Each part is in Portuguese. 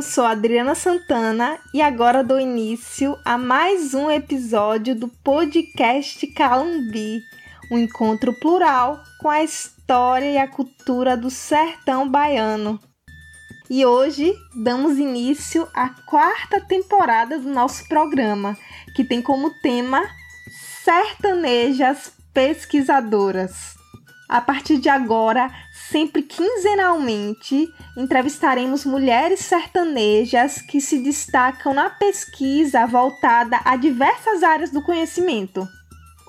Eu sou Adriana Santana e agora dou início a mais um episódio do podcast Calumbi, um encontro plural com a história e a cultura do sertão baiano. E hoje damos início à quarta temporada do nosso programa, que tem como tema Sertanejas Pesquisadoras. A partir de agora, sempre quinzenalmente, entrevistaremos mulheres sertanejas que se destacam na pesquisa voltada a diversas áreas do conhecimento.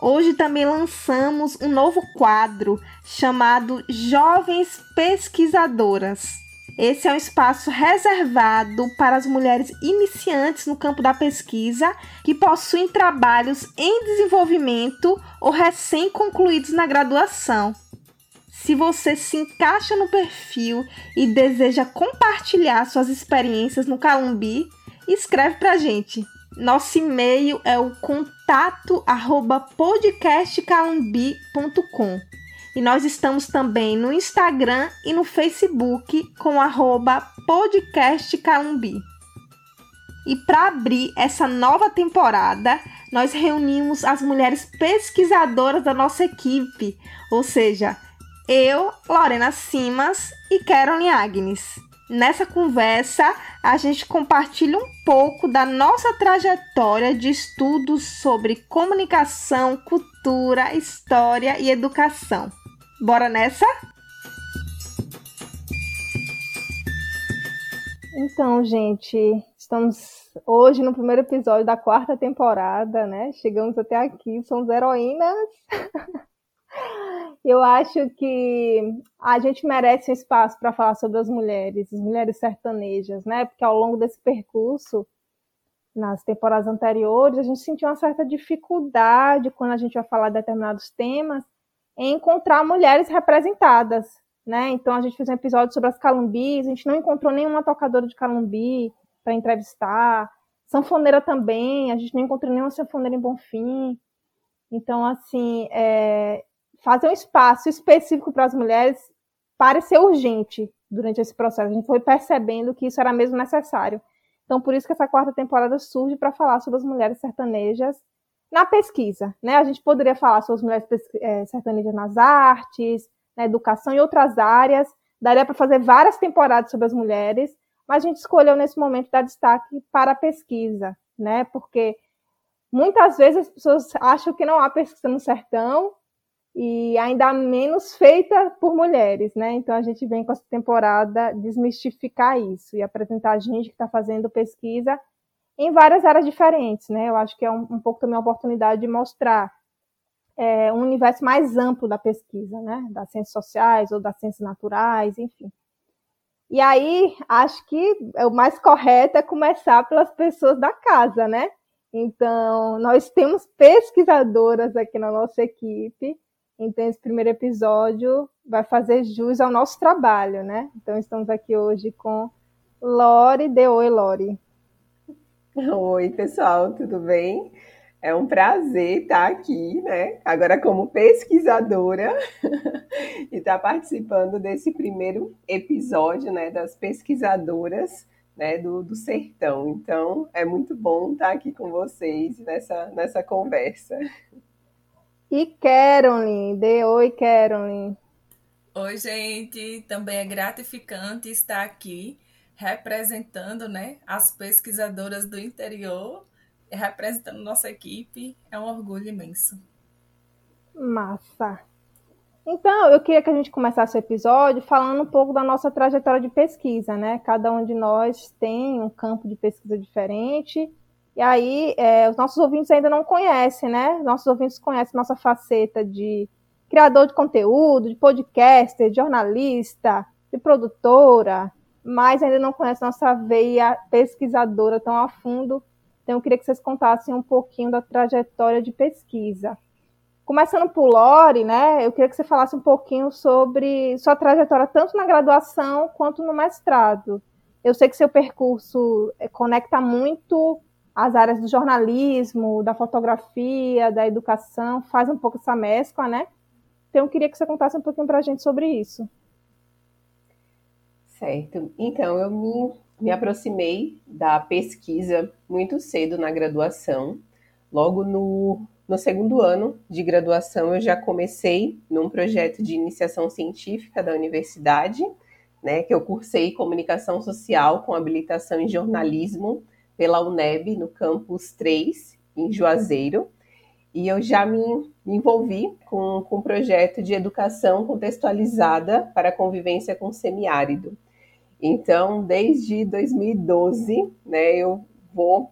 Hoje também lançamos um novo quadro chamado Jovens Pesquisadoras. Esse é um espaço reservado para as mulheres iniciantes no campo da pesquisa que possuem trabalhos em desenvolvimento ou recém-concluídos na graduação. Se você se encaixa no perfil e deseja compartilhar suas experiências no Calumbi, escreve pra gente. Nosso e-mail é o contato arroba podcastcalumbi.com e nós estamos também no Instagram e no Facebook com podcastcalumbi. E para abrir essa nova temporada, nós reunimos as mulheres pesquisadoras da nossa equipe, ou seja, eu, Lorena Simas e Caroline Agnes. Nessa conversa, a gente compartilha um pouco da nossa trajetória de estudos sobre comunicação, cultura, história e educação. Bora nessa? Então, gente, estamos hoje no primeiro episódio da quarta temporada, né? Chegamos até aqui, somos heroínas. Eu acho que a gente merece um espaço para falar sobre as mulheres, as mulheres sertanejas, né? Porque ao longo desse percurso, nas temporadas anteriores, a gente sentiu uma certa dificuldade quando a gente vai falar de determinados temas em encontrar mulheres representadas, né? Então a gente fez um episódio sobre as calumbis, a gente não encontrou nenhuma tocadora de calumbi para entrevistar, sanfoneira também, a gente não encontrou nenhuma sanfoneira em Bonfim. Então, assim, é, fazer um espaço específico para as mulheres parecer urgente durante esse processo. A gente foi percebendo que isso era mesmo necessário. Então, por isso que essa quarta temporada surge para falar sobre as mulheres sertanejas na pesquisa. Né? A gente poderia falar sobre as mulheres é, sertanejas nas artes, na educação e outras áreas. Daria para fazer várias temporadas sobre as mulheres, mas a gente escolheu nesse momento dar destaque para a pesquisa, né? Porque muitas vezes as pessoas acham que não há pesquisa no sertão e ainda menos feita por mulheres, né? Então a gente vem com essa temporada desmistificar isso e apresentar a gente que está fazendo pesquisa em várias áreas diferentes, né? Eu acho que é um, um pouco também a oportunidade de mostrar é, um universo mais amplo da pesquisa, né? Das ciências sociais ou das ciências naturais, enfim. E aí, acho que o mais correto é começar pelas pessoas da casa, né? Então, nós temos pesquisadoras aqui na nossa equipe, então, esse primeiro episódio vai fazer jus ao nosso trabalho, né? Então, estamos aqui hoje com Lore. de oi, Lore. Oi, pessoal, tudo bem? É um prazer estar aqui, né? Agora como pesquisadora e estar participando desse primeiro episódio, né, das pesquisadoras, né, do, do sertão. Então, é muito bom estar aqui com vocês nessa, nessa conversa. E Caroline, dê oi, Caroline. Oi, gente. Também é gratificante estar aqui representando né, as pesquisadoras do interior, representando nossa equipe. É um orgulho imenso. Massa. Então, eu queria que a gente começasse o episódio falando um pouco da nossa trajetória de pesquisa, né? Cada um de nós tem um campo de pesquisa diferente e aí, é, os nossos ouvintes ainda não conhecem, né? Nossos ouvintes conhecem nossa faceta de criador de conteúdo, de podcaster, de jornalista, de produtora, mas ainda não conhecem nossa veia pesquisadora tão a fundo. Então, eu queria que vocês contassem um pouquinho da trajetória de pesquisa. Começando por Lore, né? Eu queria que você falasse um pouquinho sobre sua trajetória tanto na graduação quanto no mestrado. Eu sei que seu percurso é, conecta muito as áreas do jornalismo, da fotografia, da educação, faz um pouco essa mescla, né? Então, eu queria que você contasse um pouquinho para a gente sobre isso. Certo. Então, eu me, me aproximei da pesquisa muito cedo na graduação. Logo no, no segundo ano de graduação, eu já comecei num projeto de iniciação científica da universidade, né, que eu cursei comunicação social com habilitação em jornalismo pela UNEB, no campus 3, em Juazeiro. E eu já me, me envolvi com, com um projeto de educação contextualizada para a convivência com o semiárido. Então, desde 2012, né, eu vou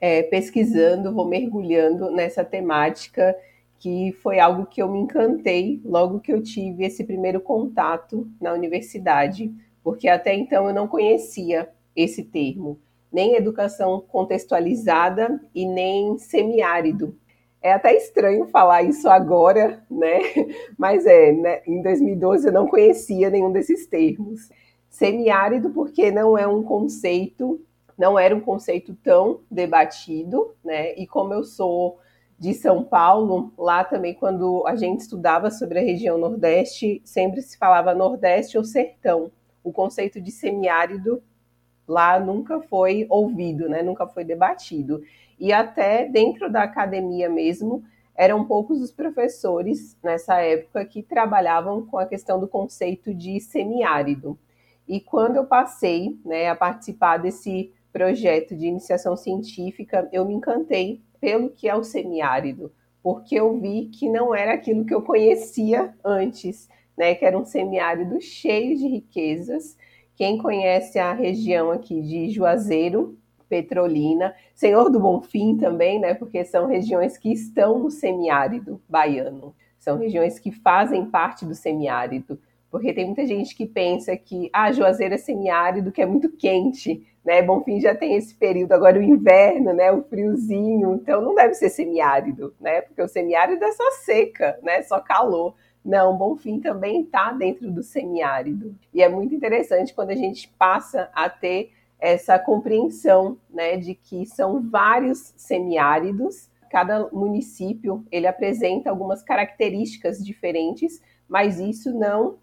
é, pesquisando, vou mergulhando nessa temática que foi algo que eu me encantei logo que eu tive esse primeiro contato na universidade, porque até então eu não conhecia esse termo, nem educação contextualizada e nem semiárido. É até estranho falar isso agora, né? Mas é, né? em 2012 eu não conhecia nenhum desses termos. Semiárido porque não é um conceito, não era um conceito tão debatido, né? E como eu sou de São Paulo, lá também, quando a gente estudava sobre a região Nordeste, sempre se falava Nordeste ou Sertão. O conceito de semiárido lá nunca foi ouvido, né? nunca foi debatido. E até dentro da academia mesmo, eram poucos os professores nessa época que trabalhavam com a questão do conceito de semiárido. E quando eu passei né, a participar desse projeto de iniciação científica, eu me encantei pelo que é o semiárido, porque eu vi que não era aquilo que eu conhecia antes, né, que era um semiárido cheio de riquezas. Quem conhece a região aqui de Juazeiro, Petrolina, Senhor do Bonfim também, né, porque são regiões que estão no semiárido baiano. São regiões que fazem parte do semiárido, porque tem muita gente que pensa que ah, Juazeiro é semiárido, que é muito quente, né? Bonfim já tem esse período agora o inverno, né? O friozinho, então não deve ser semiárido, né? Porque o semiárido é só seca, né? Só calor. Não, Bonfim também está dentro do semiárido. E é muito interessante quando a gente passa a ter essa compreensão, né, de que são vários semiáridos. Cada município ele apresenta algumas características diferentes, mas isso não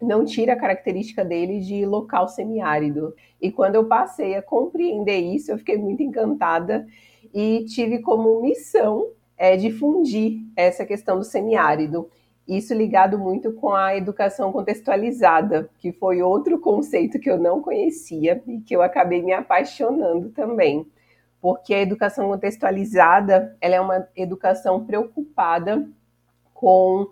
não tira a característica dele de local semiárido. E quando eu passei a compreender isso, eu fiquei muito encantada e tive como missão é, difundir essa questão do semiárido. Isso ligado muito com a educação contextualizada, que foi outro conceito que eu não conhecia e que eu acabei me apaixonando também. Porque a educação contextualizada, ela é uma educação preocupada com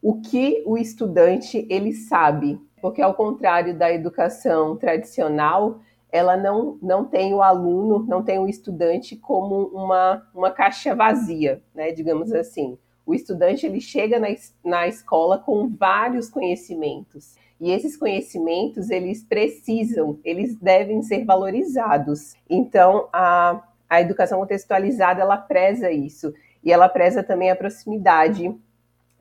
o que o estudante ele sabe, porque ao contrário da educação tradicional, ela não, não tem o aluno, não tem o estudante como uma, uma caixa vazia, né, digamos assim. O estudante ele chega na, na escola com vários conhecimentos. E esses conhecimentos, eles precisam, eles devem ser valorizados. Então, a, a educação contextualizada, ela preza isso. E ela preza também a proximidade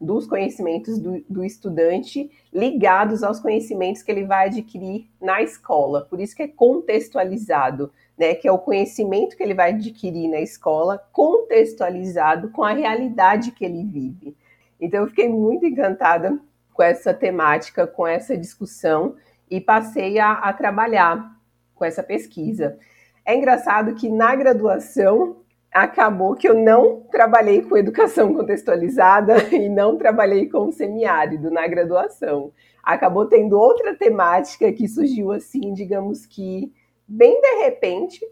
dos conhecimentos do, do, estudante ligados aos conhecimentos que ele vai adquirir na escola. Por isso que é contextualizado, né? Que é o conhecimento que ele vai adquirir na escola, contextualizado com a realidade que ele vive. Então, eu fiquei muito encantada com essa temática, com essa discussão e passei a, a trabalhar com essa pesquisa. É engraçado que na graduação acabou que eu não trabalhei com educação contextualizada e não trabalhei com semiárido na graduação. Acabou tendo outra temática que surgiu assim, digamos que bem de repente,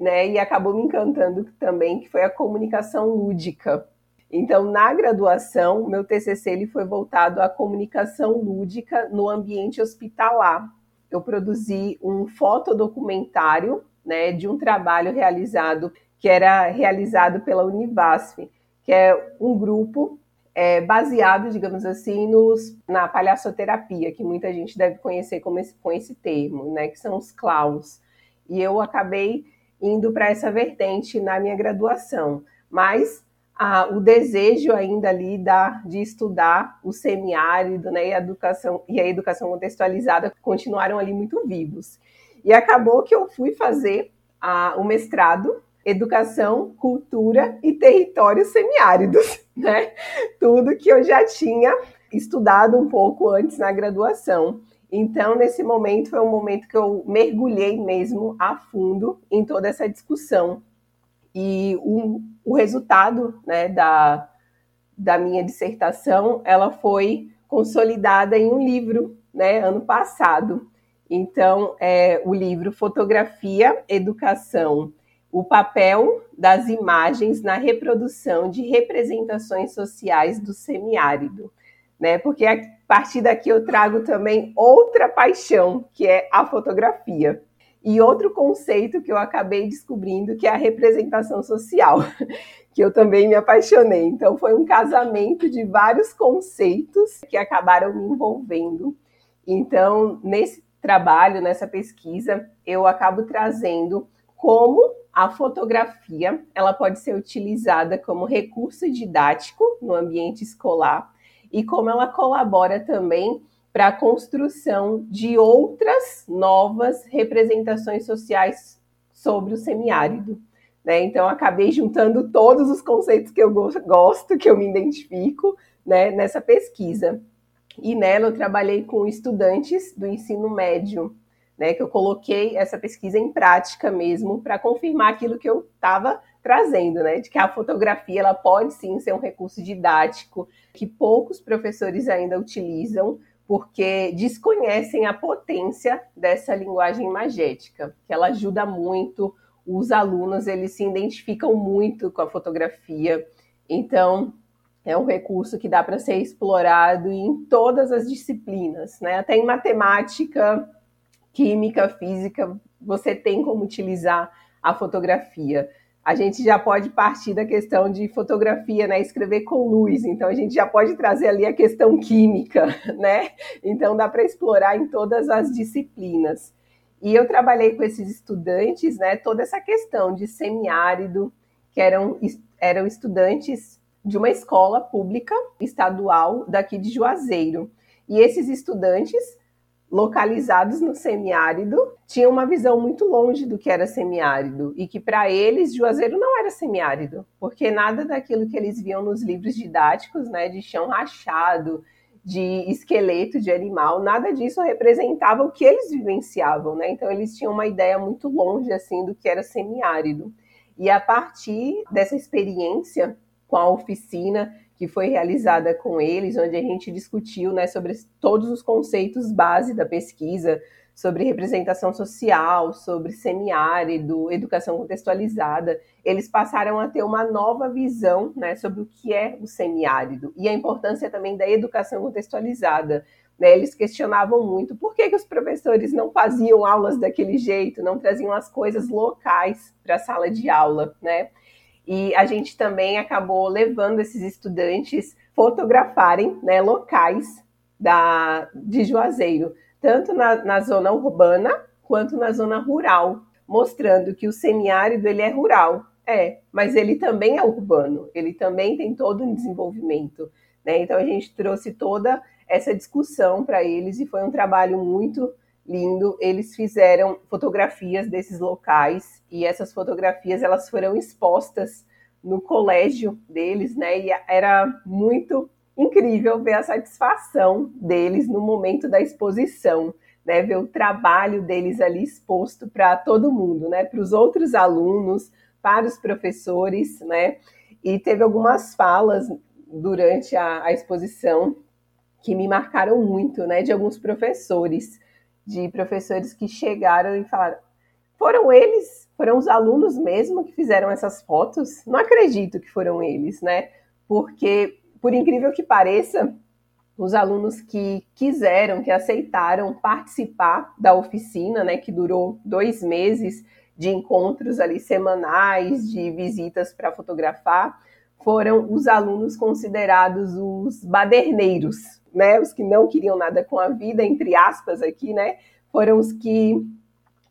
né? E acabou me encantando também, que foi a comunicação lúdica. Então, na graduação, meu TCC ele foi voltado à comunicação lúdica no ambiente hospitalar. Eu produzi um fotodocumentário, né, de um trabalho realizado que era realizado pela Univasf, que é um grupo é, baseado, digamos assim, nos, na palhaçoterapia, que muita gente deve conhecer como esse, com esse termo, né, que são os clowns. E eu acabei indo para essa vertente na minha graduação, mas o desejo ainda ali da, de estudar o semiárido né, e, a educação, e a educação contextualizada continuaram ali muito vivos. E acabou que eu fui fazer o mestrado educação, cultura e territórios semiáridos, né? Tudo que eu já tinha estudado um pouco antes na graduação. Então, nesse momento, foi um momento que eu mergulhei mesmo a fundo em toda essa discussão. E o, o resultado né, da, da minha dissertação, ela foi consolidada em um livro, né, ano passado. Então, é o livro Fotografia, Educação, o papel das imagens na reprodução de representações sociais do semiárido, né? Porque a partir daqui eu trago também outra paixão, que é a fotografia. E outro conceito que eu acabei descobrindo, que é a representação social, que eu também me apaixonei. Então, foi um casamento de vários conceitos que acabaram me envolvendo. Então, nesse trabalho, nessa pesquisa, eu acabo trazendo como a fotografia ela pode ser utilizada como recurso didático no ambiente escolar e como ela colabora também para a construção de outras novas representações sociais sobre o semiárido. Né? Então, acabei juntando todos os conceitos que eu gosto, que eu me identifico né, nessa pesquisa. E nela eu trabalhei com estudantes do ensino médio, né, que eu coloquei essa pesquisa em prática mesmo para confirmar aquilo que eu estava trazendo, né, de que a fotografia ela pode sim ser um recurso didático que poucos professores ainda utilizam porque desconhecem a potência dessa linguagem magética, que ela ajuda muito os alunos, eles se identificam muito com a fotografia. Então, é um recurso que dá para ser explorado em todas as disciplinas, né? Até em matemática, química, física, você tem como utilizar a fotografia. A gente já pode partir da questão de fotografia, né? Escrever com luz, então a gente já pode trazer ali a questão química, né? Então dá para explorar em todas as disciplinas. E eu trabalhei com esses estudantes, né? Toda essa questão de semiárido, que eram, eram estudantes de uma escola pública estadual daqui de Juazeiro. E esses estudantes, localizados no semiárido, tinham uma visão muito longe do que era semiárido e que para eles Juazeiro não era semiárido, porque nada daquilo que eles viam nos livros didáticos, né, de chão rachado, de esqueleto de animal, nada disso representava o que eles vivenciavam, né? Então eles tinham uma ideia muito longe assim do que era semiárido. E a partir dessa experiência, com a oficina que foi realizada com eles, onde a gente discutiu né, sobre todos os conceitos base da pesquisa, sobre representação social, sobre semiárido, educação contextualizada. Eles passaram a ter uma nova visão né, sobre o que é o semiárido e a importância também da educação contextualizada. Né, eles questionavam muito por que, que os professores não faziam aulas daquele jeito, não traziam as coisas locais para a sala de aula, né? E a gente também acabou levando esses estudantes fotografarem né, locais da, de Juazeiro, tanto na, na zona urbana quanto na zona rural, mostrando que o semiárido ele é rural, é, mas ele também é urbano, ele também tem todo um desenvolvimento. Né? Então a gente trouxe toda essa discussão para eles e foi um trabalho muito lindo. Eles fizeram fotografias desses locais e essas fotografias elas foram expostas no colégio deles, né? E era muito incrível ver a satisfação deles no momento da exposição, né? Ver o trabalho deles ali exposto para todo mundo, né? Para os outros alunos, para os professores, né? E teve algumas falas durante a, a exposição que me marcaram muito, né? De alguns professores de professores que chegaram e falaram: foram eles, foram os alunos mesmo que fizeram essas fotos? Não acredito que foram eles, né? Porque, por incrível que pareça, os alunos que quiseram, que aceitaram participar da oficina, né, que durou dois meses de encontros ali semanais, de visitas para fotografar, foram os alunos considerados os baderneiros, né, os que não queriam nada com a vida, entre aspas aqui, né, foram os que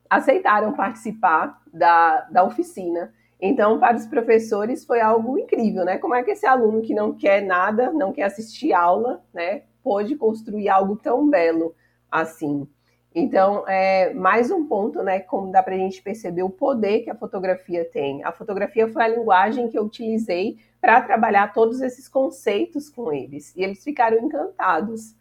aceitaram participar da, da oficina. Então, para os professores foi algo incrível, né? Como é que esse aluno que não quer nada, não quer assistir aula, né, pôde construir algo tão belo assim? Então, é mais um ponto, né, como dá para a gente perceber o poder que a fotografia tem. A fotografia foi a linguagem que eu utilizei para trabalhar todos esses conceitos com eles. E eles ficaram encantados.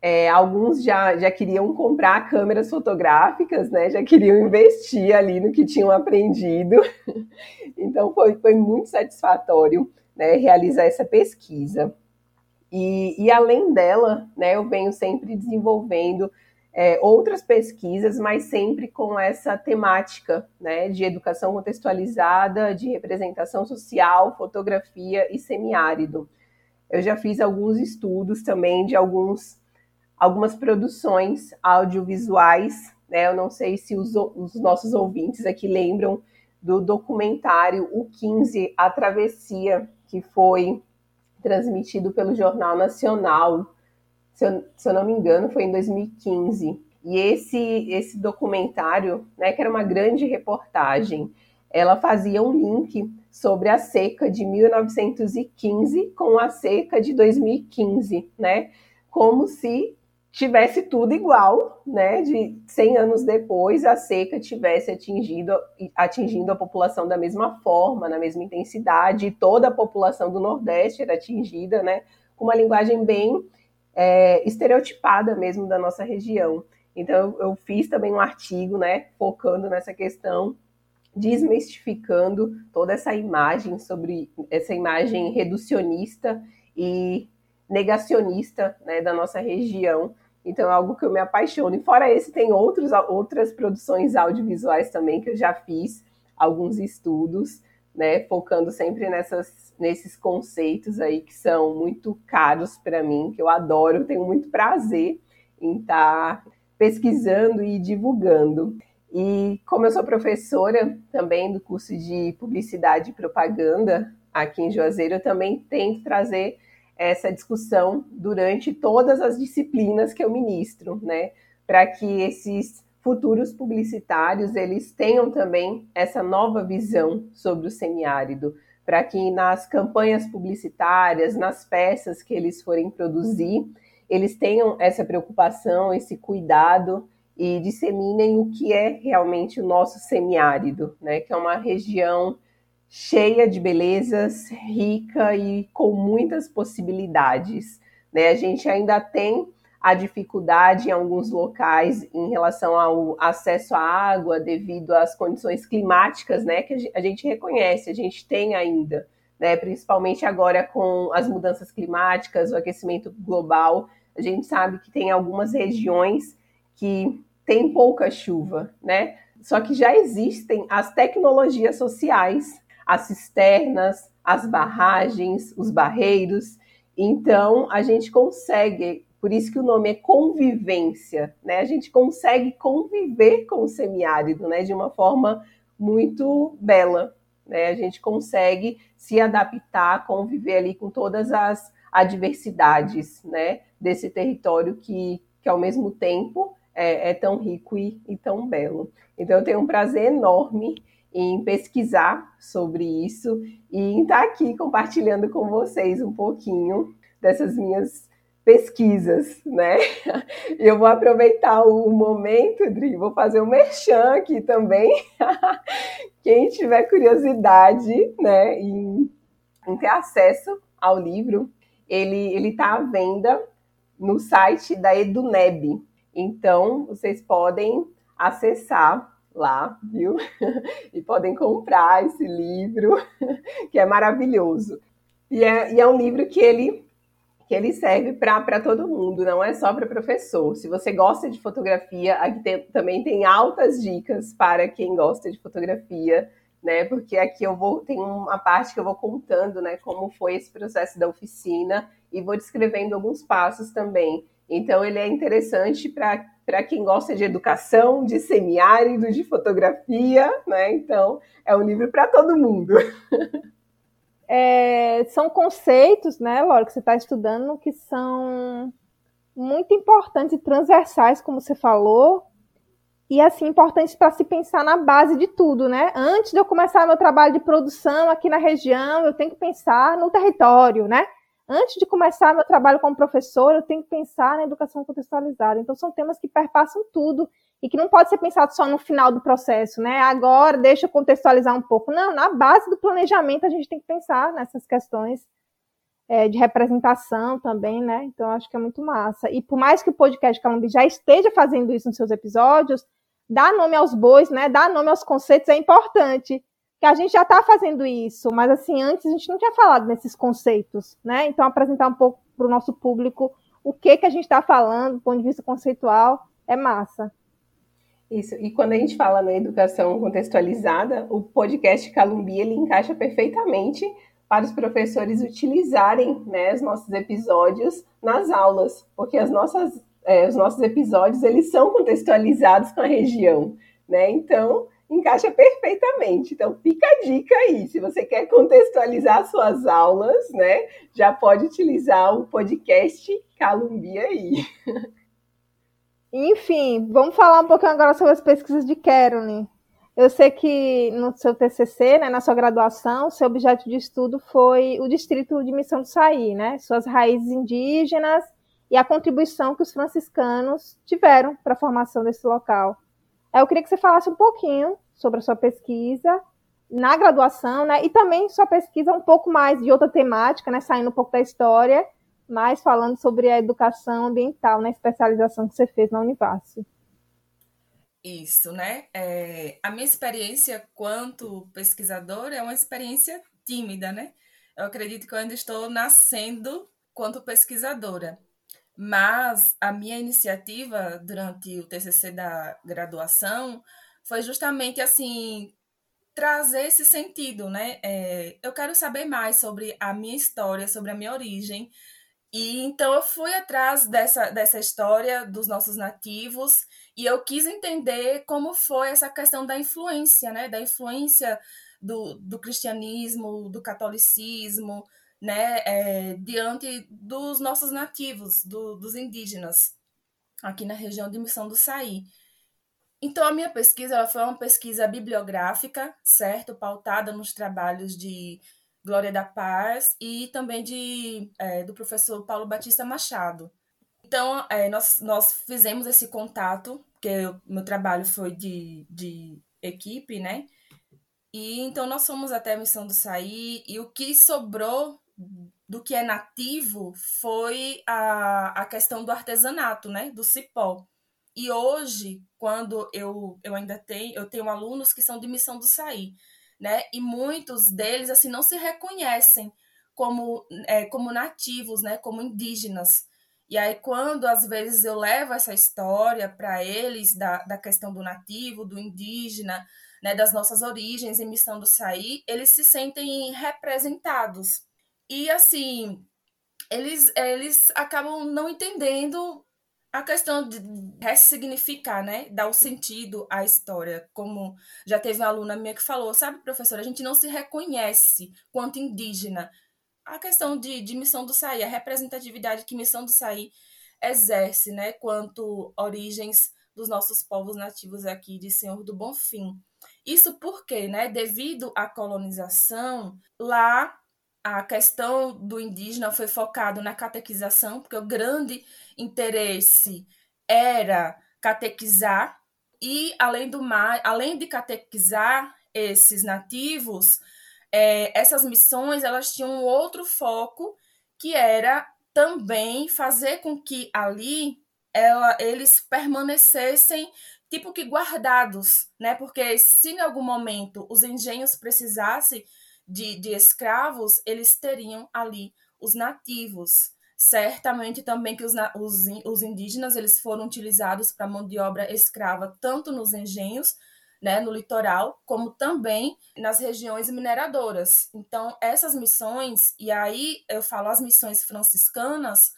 É, alguns já, já queriam comprar câmeras fotográficas, né? Já queriam investir ali no que tinham aprendido. Então foi, foi muito satisfatório né, realizar essa pesquisa. E, e, além dela, né, eu venho sempre desenvolvendo é, outras pesquisas, mas sempre com essa temática né, de educação contextualizada, de representação social, fotografia e semiárido. Eu já fiz alguns estudos também de alguns, algumas produções audiovisuais. Né, eu não sei se os, os nossos ouvintes aqui lembram do documentário O 15, A Travessia, que foi transmitido pelo Jornal Nacional se eu, se eu não me engano, foi em 2015. E esse, esse documentário, né, que era uma grande reportagem, ela fazia um link sobre a seca de 1915 com a seca de 2015, né? Como se tivesse tudo igual, né? De 100 anos depois, a seca tivesse atingido, atingindo a população da mesma forma, na mesma intensidade, e toda a população do Nordeste era atingida, né? Com uma linguagem bem é, estereotipada mesmo da nossa região. Então, eu fiz também um artigo, né, focando nessa questão, desmistificando toda essa imagem sobre essa imagem reducionista e negacionista né, da nossa região. Então, é algo que eu me apaixono. E fora esse, tem outros, outras produções audiovisuais também que eu já fiz, alguns estudos, né, focando sempre nessas, nesses conceitos aí que são muito caros para mim, que eu adoro, tenho muito prazer em estar tá pesquisando e divulgando. E como eu sou professora também do curso de Publicidade e Propaganda aqui em Juazeiro, eu também tento trazer essa discussão durante todas as disciplinas que eu ministro, né? Para que esses futuros publicitários eles tenham também essa nova visão sobre o semiárido, para que nas campanhas publicitárias, nas peças que eles forem produzir, eles tenham essa preocupação, esse cuidado e disseminem o que é realmente o nosso semiárido, né? Que é uma região cheia de belezas, rica e com muitas possibilidades. Né? A gente ainda tem a dificuldade em alguns locais em relação ao acesso à água devido às condições climáticas, né, que a gente reconhece, a gente tem ainda, né, principalmente agora com as mudanças climáticas, o aquecimento global, a gente sabe que tem algumas regiões que tem pouca chuva, né? Só que já existem as tecnologias sociais, as cisternas, as barragens, os barreiros. Então, a gente consegue por isso que o nome é convivência, né? A gente consegue conviver com o semiárido, né? De uma forma muito bela, né? A gente consegue se adaptar, conviver ali com todas as adversidades, né? Desse território que, que ao mesmo tempo é, é tão rico e, e tão belo. Então eu tenho um prazer enorme em pesquisar sobre isso e em estar aqui compartilhando com vocês um pouquinho dessas minhas pesquisas, né? Eu vou aproveitar o momento, Dri, vou fazer um merchan aqui também. Quem tiver curiosidade, né, em, em ter acesso ao livro, ele ele está à venda no site da Eduneb. Então, vocês podem acessar lá, viu? E podem comprar esse livro, que é maravilhoso. E é, e é um livro que ele que ele serve para todo mundo, não é só para professor. Se você gosta de fotografia, aqui tem, também tem altas dicas para quem gosta de fotografia, né? Porque aqui eu vou tem uma parte que eu vou contando, né, como foi esse processo da oficina e vou descrevendo alguns passos também. Então ele é interessante para quem gosta de educação, de semiárido, de fotografia, né? Então é um livro para todo mundo. é, são conceitos, né, Laura, que você está estudando, que são muito importantes e transversais, como você falou, e assim, importantes para se pensar na base de tudo, né? Antes de eu começar meu trabalho de produção aqui na região, eu tenho que pensar no território, né? Antes de começar meu trabalho como professor, eu tenho que pensar na educação contextualizada. Então, são temas que perpassam tudo e que não pode ser pensado só no final do processo, né? Agora, deixa eu contextualizar um pouco. Não, na base do planejamento a gente tem que pensar nessas questões. é, de representação também, né? Então acho que é muito massa. E por mais que o podcast Calumbi já esteja fazendo isso nos seus episódios, dar nome aos bois, né? Dar nome aos conceitos é importante. Que a gente já está fazendo isso, mas assim, antes a gente não tinha falado nesses conceitos, né? Então apresentar um pouco para o nosso público o que que a gente está falando do ponto de vista conceitual é massa. Isso. E quando a gente fala na educação contextualizada, o podcast Calumbi ele encaixa perfeitamente para os professores utilizarem né, os nossos episódios nas aulas, porque as nossas, é, os nossos episódios eles são contextualizados com a região, né? Então encaixa perfeitamente. Então fica a dica aí, se você quer contextualizar suas aulas, né, já pode utilizar o podcast Calumbi aí. Enfim, vamos falar um pouquinho agora sobre as pesquisas de Caroline. Eu sei que no seu TCC, né, na sua graduação, seu objeto de estudo foi o distrito de Missão do Saí, né, suas raízes indígenas e a contribuição que os franciscanos tiveram para a formação desse local. Eu queria que você falasse um pouquinho sobre a sua pesquisa na graduação, né, e também sua pesquisa um pouco mais de outra temática, né, saindo um pouco da história, mas falando sobre a educação ambiental na especialização que você fez na Univarsal. Isso, né? É, a minha experiência quanto pesquisadora é uma experiência tímida, né? Eu acredito que eu ainda estou nascendo quanto pesquisadora. Mas a minha iniciativa durante o TCC da graduação foi justamente assim trazer esse sentido, né? É, eu quero saber mais sobre a minha história, sobre a minha origem, e então eu fui atrás dessa, dessa história dos nossos nativos e eu quis entender como foi essa questão da influência, né? Da influência do, do cristianismo, do catolicismo, né? É, diante dos nossos nativos, do, dos indígenas, aqui na região de Missão do Saí. Então, a minha pesquisa ela foi uma pesquisa bibliográfica, certo? Pautada nos trabalhos de Glória da Paz e também de, é, do professor Paulo Batista Machado. Então, é, nós, nós fizemos esse contato, porque meu trabalho foi de, de equipe, né? E então nós fomos até a Missão do Saí e o que sobrou do que é nativo foi a, a questão do artesanato, né? Do cipó. E hoje, quando eu, eu ainda tenho, eu tenho alunos que são de Missão do Saí né? E muitos deles assim não se reconhecem como é, como nativos, né? Como indígenas. E aí quando às vezes eu levo essa história para eles da, da questão do nativo, do indígena, né? Das nossas origens em missão do sair, eles se sentem representados. E assim eles eles acabam não entendendo a questão de ressignificar, né? Dar o sentido à história. Como já teve uma aluna minha que falou, sabe, professora, a gente não se reconhece quanto indígena. A questão de, de missão do sair, a representatividade que missão do sair exerce, né? Quanto origens dos nossos povos nativos aqui de Senhor do Bonfim. Isso porque, né, devido à colonização, lá a questão do indígena foi focado na catequização, porque o grande interesse era catequizar e além do mais, além de catequizar esses nativos, é, essas missões elas tinham um outro foco que era também fazer com que ali ela, eles permanecessem tipo que guardados, né? Porque se em algum momento os engenhos precisassem de, de escravos, eles teriam ali os nativos. Certamente também que os, os, os indígenas eles foram utilizados para mão de obra escrava, tanto nos engenhos, né, no litoral, como também nas regiões mineradoras. Então, essas missões, e aí eu falo as missões franciscanas,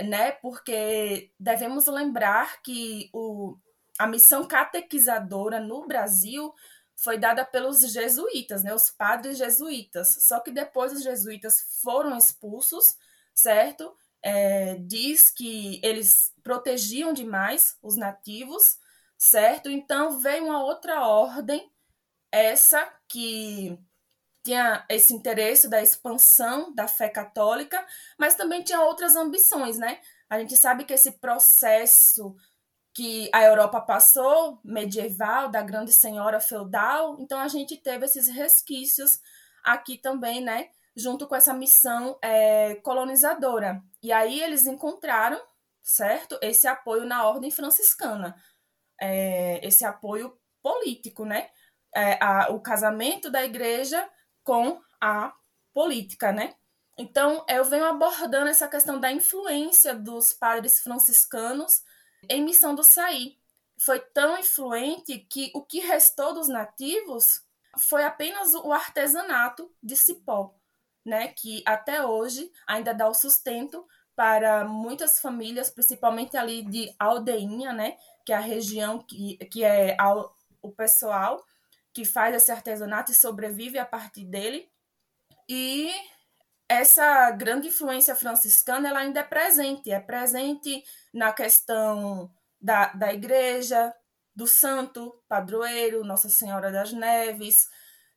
né, porque devemos lembrar que o, a missão catequizadora no Brasil foi dada pelos jesuítas, né, os padres jesuítas. Só que depois os jesuítas foram expulsos, certo? É, diz que eles protegiam demais os nativos, certo? Então veio uma outra ordem, essa que tinha esse interesse da expansão da fé católica, mas também tinha outras ambições, né? A gente sabe que esse processo que a Europa passou, medieval, da grande senhora feudal, então a gente teve esses resquícios aqui também, né, junto com essa missão é, colonizadora. E aí eles encontraram, certo, esse apoio na ordem franciscana, é, esse apoio político, né? É, a, o casamento da igreja com a política, né? Então, eu venho abordando essa questão da influência dos padres franciscanos em Missão do Saí. Foi tão influente que o que restou dos nativos foi apenas o artesanato de cipó, né, que até hoje ainda dá o sustento para muitas famílias, principalmente ali de Aldeinha, né, que é a região que, que é ao, o pessoal que faz esse artesanato e sobrevive a partir dele. E essa grande influência franciscana ela ainda é presente, é presente na questão da, da igreja, do santo padroeiro, Nossa Senhora das Neves,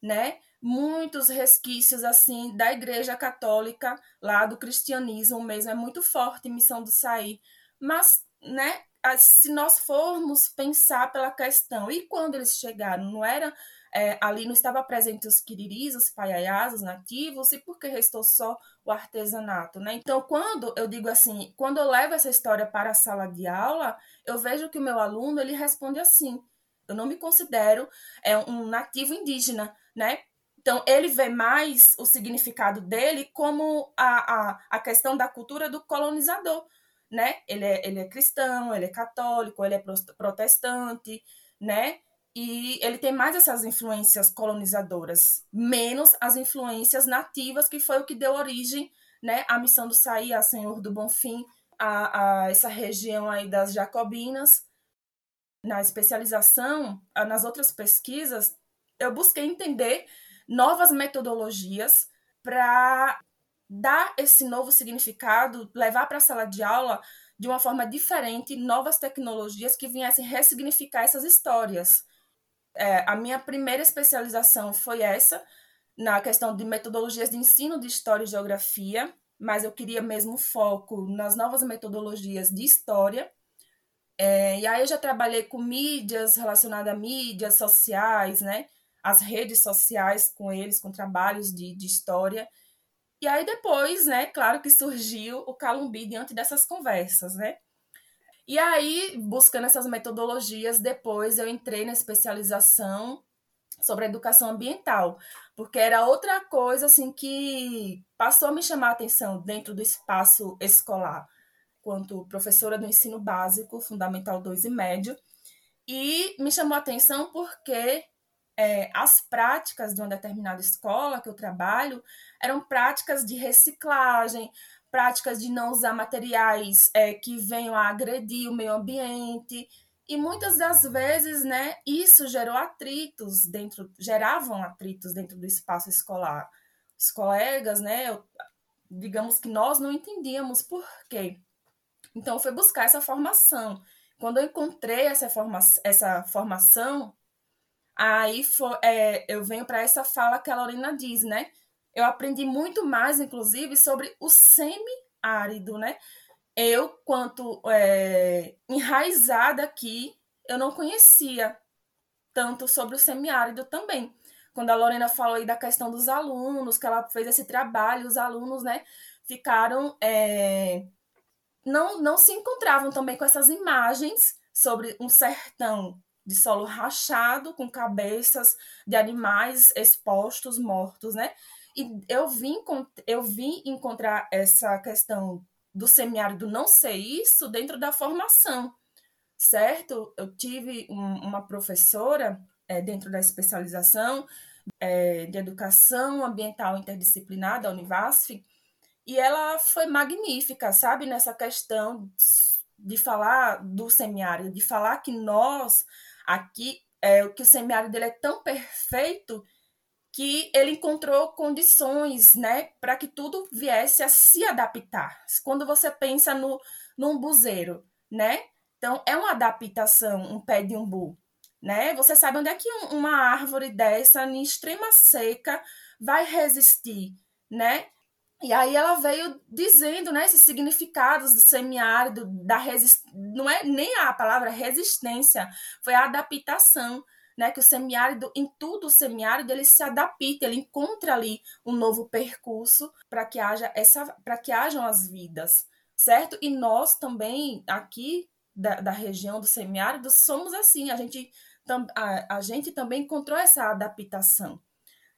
né? Muitos resquícios assim da Igreja Católica, lá do cristianismo mesmo, é muito forte Missão do Sair. Mas, né, se nós formos pensar pela questão, e quando eles chegaram, não era é, ali não estava presente os quiriris, os paiaiás, os nativos, e porque restou só o artesanato, né? Então, quando eu digo assim, quando eu levo essa história para a sala de aula, eu vejo que o meu aluno, ele responde assim, eu não me considero é, um nativo indígena, né? Então, ele vê mais o significado dele como a, a, a questão da cultura do colonizador, né? Ele é, ele é cristão, ele é católico, ele é protestante, né? e ele tem mais essas influências colonizadoras, menos as influências nativas, que foi o que deu origem né, à missão do Saí, a Senhor do Bonfim, a, a essa região aí das Jacobinas. Na especialização, nas outras pesquisas, eu busquei entender novas metodologias para dar esse novo significado, levar para a sala de aula de uma forma diferente, novas tecnologias que viessem ressignificar essas histórias é, a minha primeira especialização foi essa, na questão de metodologias de ensino de história e geografia, mas eu queria mesmo foco nas novas metodologias de história. É, e aí eu já trabalhei com mídias relacionadas a mídias sociais, né? As redes sociais com eles, com trabalhos de, de história. E aí depois, né, claro que surgiu o Calumbi diante dessas conversas, né? E aí, buscando essas metodologias, depois eu entrei na especialização sobre educação ambiental, porque era outra coisa assim que passou a me chamar a atenção dentro do espaço escolar, quanto professora do ensino básico, fundamental 2 e médio, e me chamou a atenção porque é, as práticas de uma determinada escola que eu trabalho eram práticas de reciclagem, práticas de não usar materiais é, que venham a agredir o meio ambiente. E muitas das vezes, né, isso gerou atritos dentro, geravam atritos dentro do espaço escolar. Os colegas, né, digamos que nós não entendíamos por quê. Então, foi buscar essa formação. Quando eu encontrei essa, forma, essa formação, aí foi, é, eu venho para essa fala que a Lorena diz, né? eu aprendi muito mais, inclusive, sobre o semiárido, né? Eu, quanto é, enraizada aqui, eu não conhecia tanto sobre o semiárido também. Quando a Lorena falou aí da questão dos alunos, que ela fez esse trabalho, os alunos, né, ficaram. É, não, não se encontravam também com essas imagens sobre um sertão de solo rachado, com cabeças de animais expostos, mortos, né? E eu vim, eu vim encontrar essa questão do semiárido não ser isso dentro da formação, certo? Eu tive um, uma professora é, dentro da especialização é, de educação ambiental interdisciplinar da Univasf, e ela foi magnífica, sabe, nessa questão de falar do semiárido, de falar que nós aqui, é, que o semiárido dele é tão perfeito que ele encontrou condições, né, para que tudo viesse a se adaptar. Quando você pensa no num buzeiro, né? Então é uma adaptação, um pé de umbu, né? Você sabe onde é que uma árvore dessa em extrema seca vai resistir, né? E aí ela veio dizendo, né, esses significados do semiárido, da resist... não é nem a palavra resistência, foi a adaptação né, que o semiárido, em tudo o semiárido, ele se adapta, ele encontra ali um novo percurso para que haja essa, para que hajam as vidas, certo? E nós também aqui da, da região do semiárido somos assim, a gente, a, a gente também encontrou essa adaptação,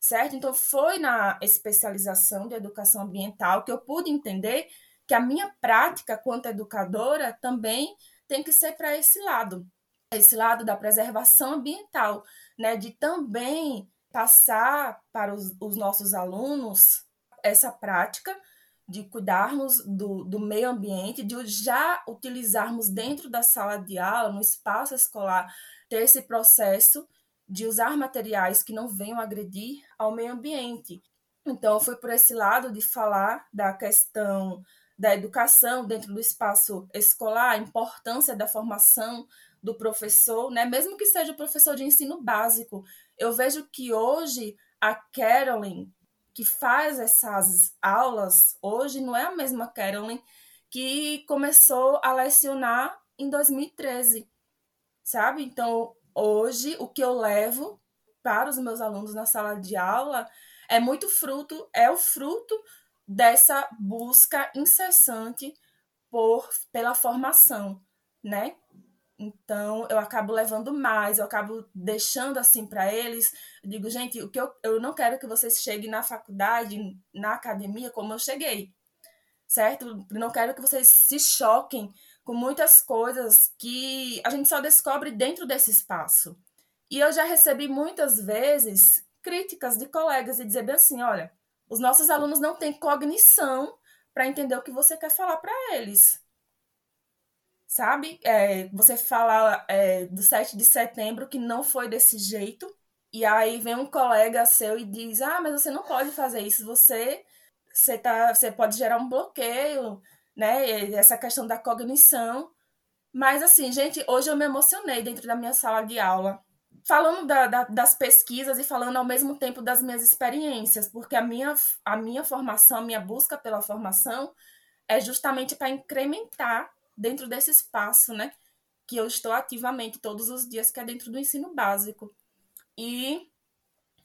certo? Então foi na especialização de educação ambiental que eu pude entender que a minha prática quanto educadora também tem que ser para esse lado, esse lado da preservação ambiental, né, de também passar para os, os nossos alunos essa prática de cuidarmos do, do meio ambiente, de já utilizarmos dentro da sala de aula, no espaço escolar, ter esse processo de usar materiais que não venham agredir ao meio ambiente. Então, foi por esse lado de falar da questão da educação dentro do espaço escolar, a importância da formação do professor, né? mesmo que seja o professor de ensino básico. Eu vejo que hoje a Carolyn, que faz essas aulas, hoje não é a mesma Carolyn que começou a lecionar em 2013, sabe? Então, hoje, o que eu levo para os meus alunos na sala de aula é muito fruto, é o fruto dessa busca incessante por pela formação, né? Então, eu acabo levando mais, eu acabo deixando assim para eles. Eu digo, gente, o que eu, eu não quero que vocês cheguem na faculdade, na academia, como eu cheguei, certo? Não quero que vocês se choquem com muitas coisas que a gente só descobre dentro desse espaço. E eu já recebi muitas vezes críticas de colegas e dizer bem assim: olha, os nossos alunos não têm cognição para entender o que você quer falar para eles sabe? É, você fala é, do 7 de setembro que não foi desse jeito, e aí vem um colega seu e diz: Ah, mas você não pode fazer isso, você, você, tá, você pode gerar um bloqueio, né? Essa questão da cognição. Mas assim, gente, hoje eu me emocionei dentro da minha sala de aula. Falando da, da, das pesquisas e falando ao mesmo tempo das minhas experiências, porque a minha, a minha formação, a minha busca pela formação é justamente para incrementar dentro desse espaço, né? Que eu estou ativamente todos os dias, que é dentro do ensino básico. E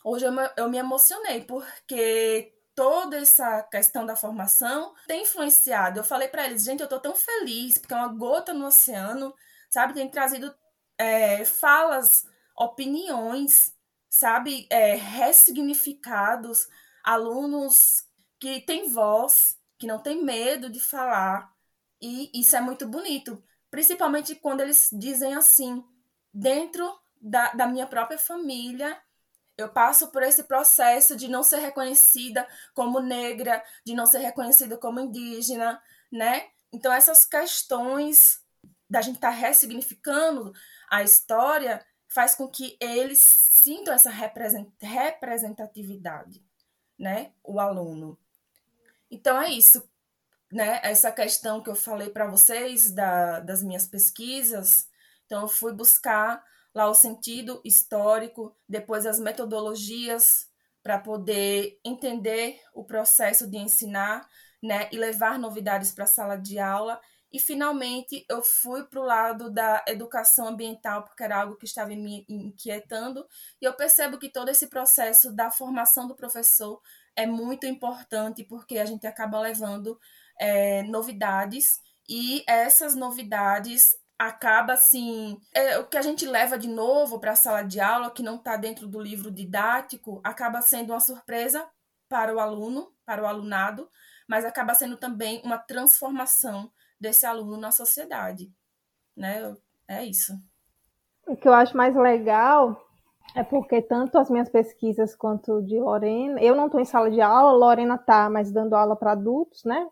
hoje eu me, eu me emocionei, porque toda essa questão da formação tem influenciado. Eu falei para eles, gente, eu estou tão feliz, porque é uma gota no oceano, sabe? Tem trazido é, falas, opiniões, sabe? É, ressignificados, alunos que têm voz, que não têm medo de falar, e isso é muito bonito, principalmente quando eles dizem assim: dentro da, da minha própria família, eu passo por esse processo de não ser reconhecida como negra, de não ser reconhecida como indígena, né? Então, essas questões da gente estar tá ressignificando a história faz com que eles sintam essa representatividade, né? O aluno. Então, é isso né, essa questão que eu falei para vocês da, das minhas pesquisas. Então, eu fui buscar lá o sentido histórico, depois as metodologias para poder entender o processo de ensinar, né, e levar novidades para a sala de aula. E finalmente eu fui para o lado da educação ambiental, porque era algo que estava me inquietando, e eu percebo que todo esse processo da formação do professor é muito importante, porque a gente acaba levando é, novidades e essas novidades acaba assim é, o que a gente leva de novo para a sala de aula que não está dentro do livro didático acaba sendo uma surpresa para o aluno para o alunado mas acaba sendo também uma transformação desse aluno na sociedade né? É isso. O que eu acho mais legal é porque tanto as minhas pesquisas quanto de Lorena, eu não estou em sala de aula, Lorena está, mas dando aula para adultos, né?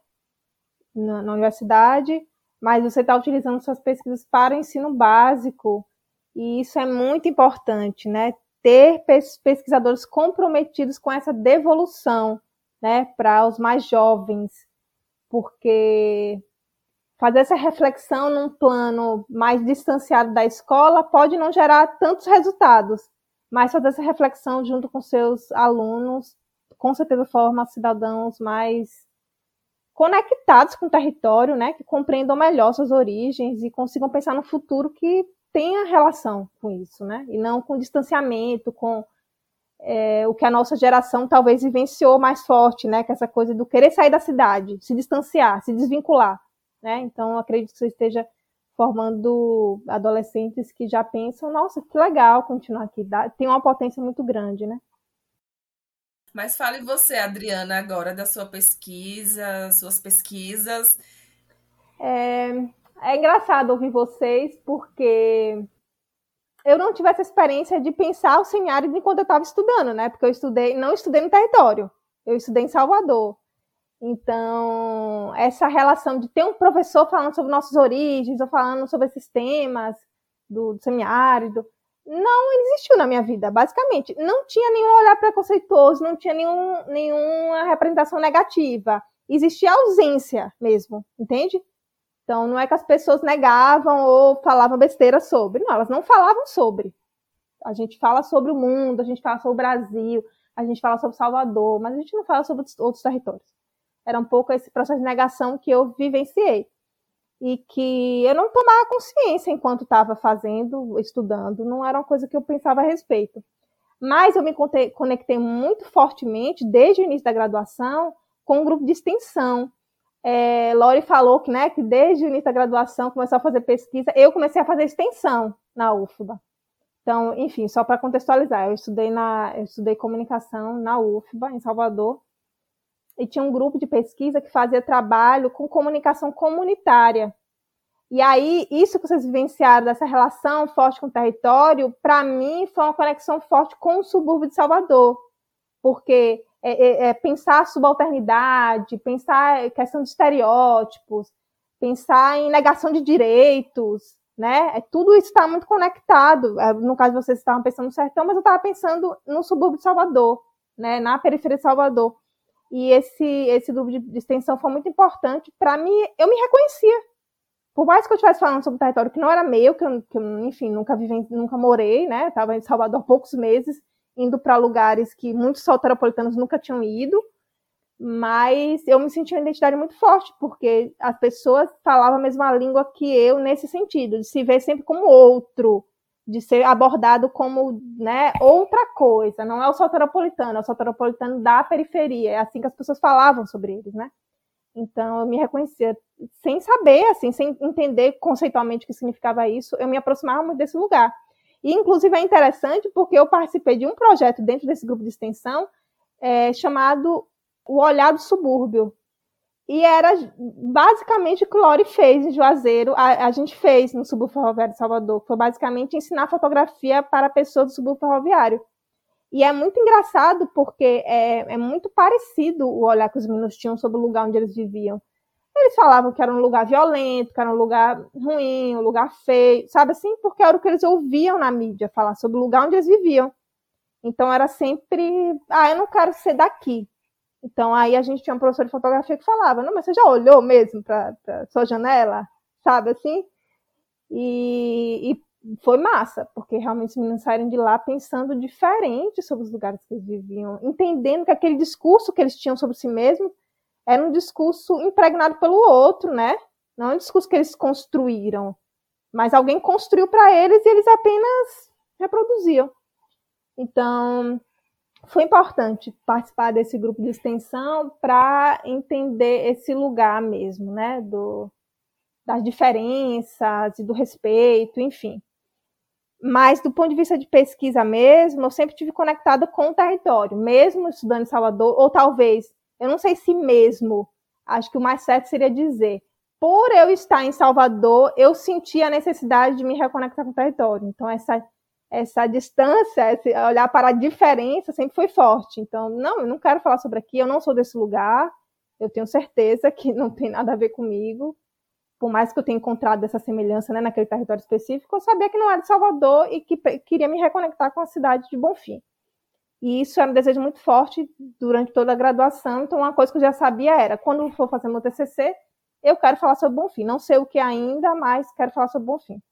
na, na universidade, mas você está utilizando suas pesquisas para o ensino básico, e isso é muito importante, né? Ter pesquisadores comprometidos com essa devolução, né, para os mais jovens, porque fazer essa reflexão num plano mais distanciado da escola pode não gerar tantos resultados, mas fazer essa reflexão junto com seus alunos, com certeza forma cidadãos mais conectados com o território, né, que compreendam melhor suas origens e consigam pensar no futuro que tenha relação com isso, né? E não com distanciamento, com é, o que a nossa geração talvez vivenciou mais forte, né? Que é essa coisa do querer sair da cidade, se distanciar, se desvincular, né? Então, acredito que você esteja formando adolescentes que já pensam, nossa, que legal continuar aqui, tem uma potência muito grande, né? Mas fale você, Adriana, agora da sua pesquisa, suas pesquisas. É, é engraçado ouvir vocês, porque eu não tive essa experiência de pensar o semiárido enquanto eu estava estudando, né? Porque eu estudei, não estudei no território, eu estudei em Salvador. Então, essa relação de ter um professor falando sobre nossas origens, ou falando sobre esses temas do, do semiárido, não existiu na minha vida, basicamente. Não tinha nenhum olhar preconceituoso, não tinha nenhum, nenhuma representação negativa. Existia ausência mesmo, entende? Então, não é que as pessoas negavam ou falavam besteira sobre. Não, elas não falavam sobre. A gente fala sobre o mundo, a gente fala sobre o Brasil, a gente fala sobre Salvador, mas a gente não fala sobre outros territórios. Era um pouco esse processo de negação que eu vivenciei e que eu não tomava consciência enquanto estava fazendo, estudando, não era uma coisa que eu pensava a respeito. Mas eu me conectei muito fortemente, desde o início da graduação, com um grupo de extensão. É, Lori falou que, né, que desde o início da graduação começou a fazer pesquisa, eu comecei a fazer extensão na UFBA. Então, enfim, só para contextualizar, eu estudei, na, eu estudei comunicação na UFBA, em Salvador, e tinha um grupo de pesquisa que fazia trabalho com comunicação comunitária. E aí, isso que vocês vivenciaram dessa relação forte com o território, para mim foi uma conexão forte com o subúrbio de Salvador, porque é, é, é pensar subalternidade, pensar questão de estereótipos, pensar em negação de direitos, né? É, tudo isso está muito conectado. É, no caso, vocês estavam pensando no sertão, mas eu estava pensando no subúrbio de Salvador, né? na periferia de Salvador. E esse, esse grupo de, extensão foi muito importante para mim. Eu me reconhecia. Por mais que eu estivesse falando sobre um território que não era meu, que eu, que eu enfim, nunca vivi, nunca morei, né? Estava em Salvador há poucos meses, indo para lugares que muitos soteropolitanos nunca tinham ido. Mas eu me sentia uma identidade muito forte, porque as pessoas falavam a mesma língua que eu nesse sentido, de se ver sempre como outro, de ser abordado como né, outra coisa, não é o soteropolitano, é o soteropolitano da periferia, é assim que as pessoas falavam sobre eles, né? Então eu me reconhecia sem saber, assim, sem entender conceitualmente o que significava isso, eu me aproximava muito desse lugar. E inclusive é interessante porque eu participei de um projeto dentro desse grupo de extensão é, chamado O Olhar do Subúrbio, e era basicamente o que o Lori fez em Juazeiro, a, a gente fez no subúrbio ferroviário de Salvador, foi basicamente ensinar fotografia para pessoas do subúrbio ferroviário. E é muito engraçado porque é, é muito parecido o olhar que os meninos tinham sobre o lugar onde eles viviam. Eles falavam que era um lugar violento, que era um lugar ruim, um lugar feio, sabe assim? Porque era o que eles ouviam na mídia falar sobre o lugar onde eles viviam. Então era sempre, ah, eu não quero ser daqui. Então aí a gente tinha um professor de fotografia que falava, não, mas você já olhou mesmo para sua janela, sabe assim? E, e, foi massa, porque realmente os meninos saíram de lá pensando diferente sobre os lugares que eles viviam, entendendo que aquele discurso que eles tinham sobre si mesmos era um discurso impregnado pelo outro, né? Não é um discurso que eles construíram, mas alguém construiu para eles e eles apenas reproduziam. Então, foi importante participar desse grupo de extensão para entender esse lugar mesmo, né, do, das diferenças e do respeito, enfim. Mas do ponto de vista de pesquisa mesmo, eu sempre tive conectada com o território, mesmo estudando em Salvador, ou talvez, eu não sei se mesmo, acho que o mais certo seria dizer, por eu estar em Salvador, eu senti a necessidade de me reconectar com o território. Então, essa essa distância, esse olhar para a diferença sempre foi forte. Então, não, eu não quero falar sobre aqui, eu não sou desse lugar, eu tenho certeza que não tem nada a ver comigo. Por mais que eu tenha encontrado essa semelhança né, naquele território específico, eu sabia que não era de Salvador e que queria me reconectar com a cidade de Bonfim. E isso era um desejo muito forte durante toda a graduação. Então, uma coisa que eu já sabia era: quando for fazer meu TCC, eu quero falar sobre Bonfim. Não sei o que ainda, mas quero falar sobre Bonfim.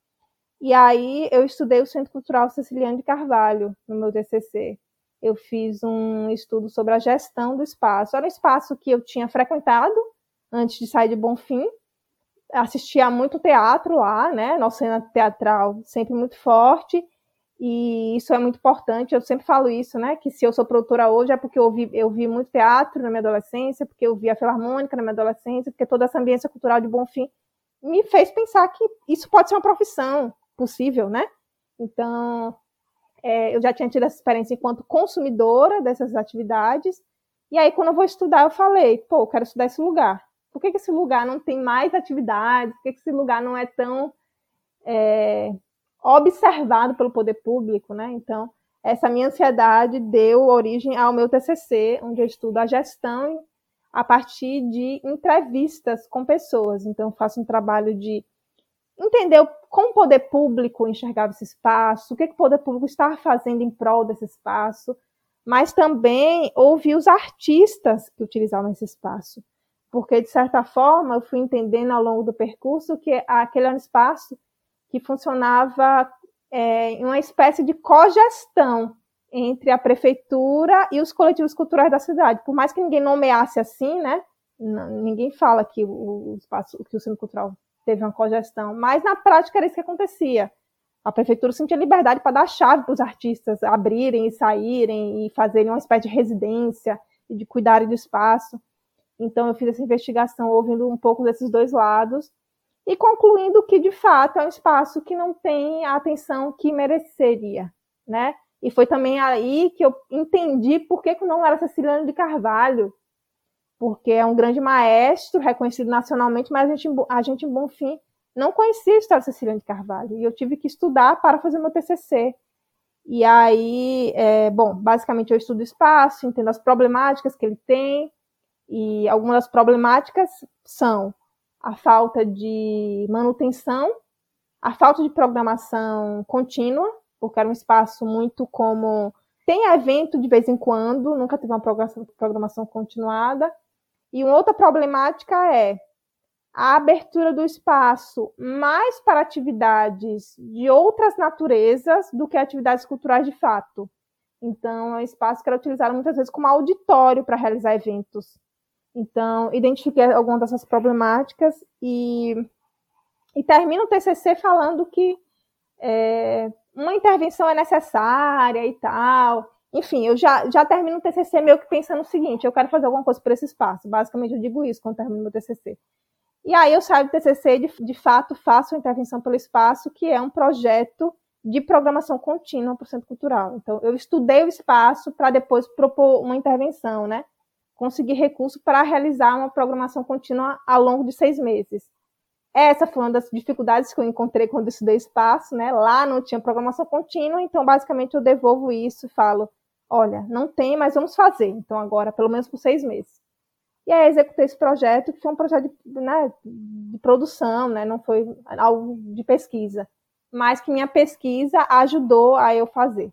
E aí eu estudei o Centro Cultural Ceciliano de Carvalho no meu TCC. Eu fiz um estudo sobre a gestão do espaço. Era um espaço que eu tinha frequentado antes de sair de Bonfim. assistia muito teatro lá, né? Nossa cena teatral sempre muito forte. E isso é muito importante, eu sempre falo isso, né? Que se eu sou produtora hoje é porque eu vi, eu vi muito teatro na minha adolescência, porque eu vi a Filarmônica na minha adolescência, porque toda essa ambiência cultural de Bonfim me fez pensar que isso pode ser uma profissão possível, né? Então, é, eu já tinha tido essa experiência enquanto consumidora dessas atividades, e aí quando eu vou estudar, eu falei, pô, eu quero estudar esse lugar. Por que, que esse lugar não tem mais atividades? Por que, que esse lugar não é tão é, observado pelo poder público, né? Então, essa minha ansiedade deu origem ao meu TCC, onde eu estudo a gestão a partir de entrevistas com pessoas. Então, faço um trabalho de entender como o poder público enxergava esse espaço, o que, que o poder público estava fazendo em prol desse espaço, mas também ouvir os artistas que utilizavam esse espaço. Porque, de certa forma, eu fui entendendo ao longo do percurso que aquele era um espaço que funcionava é, em uma espécie de cogestão entre a prefeitura e os coletivos culturais da cidade. Por mais que ninguém nomeasse assim, né? Ninguém fala que o, espaço, que o centro cultural teve uma cogestão, mas na prática era isso que acontecia. A prefeitura sentia liberdade para dar chave para os artistas abrirem e saírem e fazerem uma espécie de residência e de cuidarem do espaço. Então eu fiz essa investigação ouvindo um pouco desses dois lados e concluindo que de fato é um espaço que não tem a atenção que mereceria, né? E foi também aí que eu entendi por que, que não era Ceciliano de Carvalho, porque é um grande maestro, reconhecido nacionalmente, mas a gente, a gente em Bonfim não conhecia a história de Ceciliano de Carvalho, e eu tive que estudar para fazer meu TCC. E aí, é, bom, basicamente eu estudo espaço, entendo as problemáticas que ele tem, e algumas das problemáticas são a falta de manutenção, a falta de programação contínua, porque era um espaço muito como. Tem evento de vez em quando, nunca teve uma programação continuada. E uma outra problemática é a abertura do espaço mais para atividades de outras naturezas do que atividades culturais de fato. Então, é um espaço que era utilizado muitas vezes como auditório para realizar eventos. Então, identifiquei algumas dessas problemáticas e, e termino o TCC falando que é, uma intervenção é necessária e tal. Enfim, eu já, já termino o TCC meio que pensando o seguinte, eu quero fazer alguma coisa por esse espaço. Basicamente, eu digo isso quando termino meu TCC. E aí eu saio do TCC e, de, de fato, faço a intervenção pelo espaço, que é um projeto de programação contínua para o Centro Cultural. Então, eu estudei o espaço para depois propor uma intervenção, né? conseguir recurso para realizar uma programação contínua ao longo de seis meses. Essa foi uma das dificuldades que eu encontrei quando estudei espaço, né? Lá não tinha programação contínua, então basicamente eu devolvo isso e falo, olha, não tem, mas vamos fazer. Então agora, pelo menos por seis meses. E aí executei esse projeto, que foi um projeto de, né, de produção, né? Não foi algo de pesquisa, mas que minha pesquisa ajudou a eu fazer.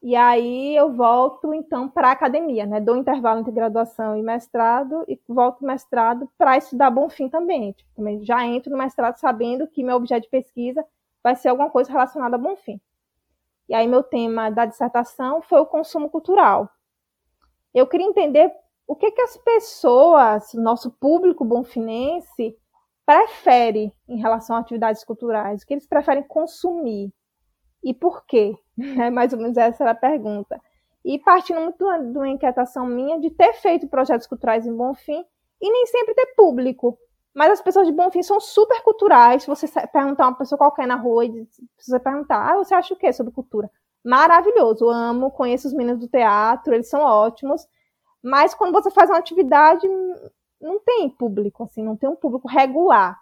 E aí eu volto então para a academia, né? Dou intervalo entre graduação e mestrado e volto mestrado para estudar Bonfim também. Tipo, também já entro no mestrado sabendo que meu objeto de pesquisa vai ser alguma coisa relacionada a Bonfim. E aí meu tema da dissertação foi o consumo cultural. Eu queria entender o que que as pessoas, nosso público bonfinense, prefere em relação a atividades culturais, o que eles preferem consumir e por quê? É mais ou menos essa era a pergunta. E partindo muito de uma inquietação minha de ter feito projetos culturais em Bonfim e nem sempre ter público. Mas as pessoas de Bonfim são super culturais. Se você perguntar uma pessoa qualquer na rua e se você perguntar, ah, você acha o quê sobre cultura? Maravilhoso, amo, conheço os meninos do teatro, eles são ótimos. Mas quando você faz uma atividade, não tem público, assim, não tem um público regular,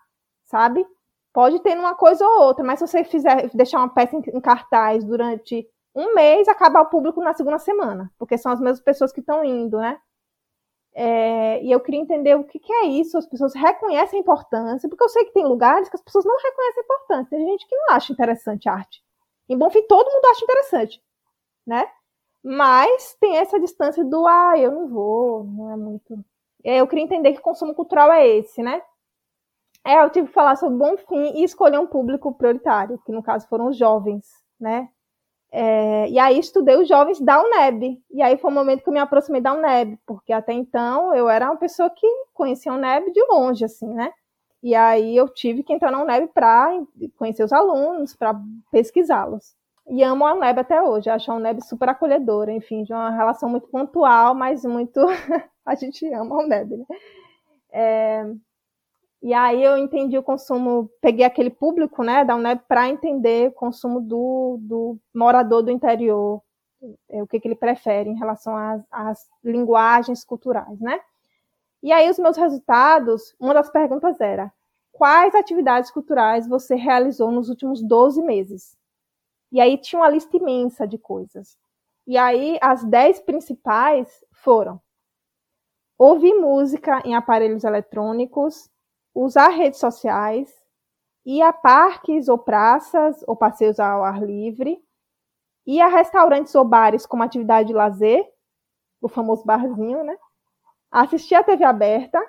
sabe? Pode ter uma coisa ou outra, mas se você fizer deixar uma peça em cartaz durante um mês, acaba o público na segunda semana, porque são as mesmas pessoas que estão indo, né? É, e eu queria entender o que, que, é isso, as pessoas reconhecem a importância, porque eu sei que tem lugares que as pessoas não reconhecem a importância, tem gente que não acha interessante a arte. Em Bonfim, todo mundo acha interessante, né? Mas tem essa distância do, ah, eu não vou, não é muito. Eu queria entender que consumo cultural é esse, né? É, eu tive que falar sobre bom fim e escolher um público prioritário, que no caso foram os jovens, né? É, e aí estudei os jovens da UNEB. E aí foi o momento que eu me aproximei da UNEB, porque até então eu era uma pessoa que conhecia a UNEB de longe, assim, né? E aí eu tive que entrar na UNEB para conhecer os alunos, para pesquisá-los. E amo a UNEB até hoje, acho a UNEB super acolhedora, enfim, de uma relação muito pontual, mas muito. a gente ama a UNEB, né? É... E aí eu entendi o consumo, peguei aquele público né, da UNEB para entender o consumo do, do morador do interior, é, o que, que ele prefere em relação às, linguagens culturais, né? E aí os meus resultados, uma das perguntas era: quais atividades culturais você realizou nos últimos 12 meses? E aí tinha uma lista imensa de coisas. E aí as 10 principais foram: ouvir música em aparelhos eletrônicos, usar redes sociais, ir a parques ou praças ou passeios ao ar livre, ir a restaurantes ou bares como atividade de lazer, o famoso barzinho, né? assistir a TV aberta,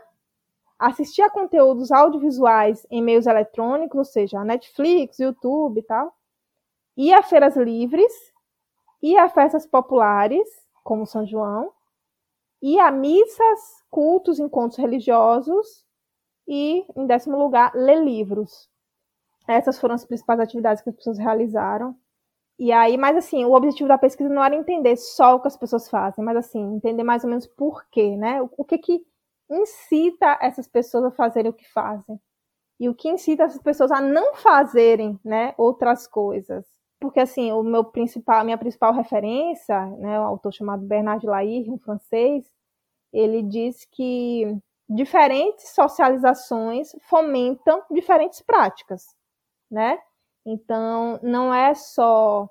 assistir a conteúdos audiovisuais em meios eletrônicos, ou seja, Netflix, YouTube e tal, ir a feiras livres, ir a festas populares, como São João, ir a missas, cultos, encontros religiosos e, em décimo lugar, ler livros. Essas foram as principais atividades que as pessoas realizaram. E aí, mas assim, o objetivo da pesquisa não era entender só o que as pessoas fazem, mas assim, entender mais ou menos por quê, né? O, que que incita essas pessoas a fazerem o que fazem? E o que incita essas pessoas a não fazerem, né, outras coisas? Porque assim, o meu principal, minha principal referência, né, um autor chamado Bernard Lair, um francês, ele diz que diferentes socializações fomentam diferentes práticas, né? Então, não é só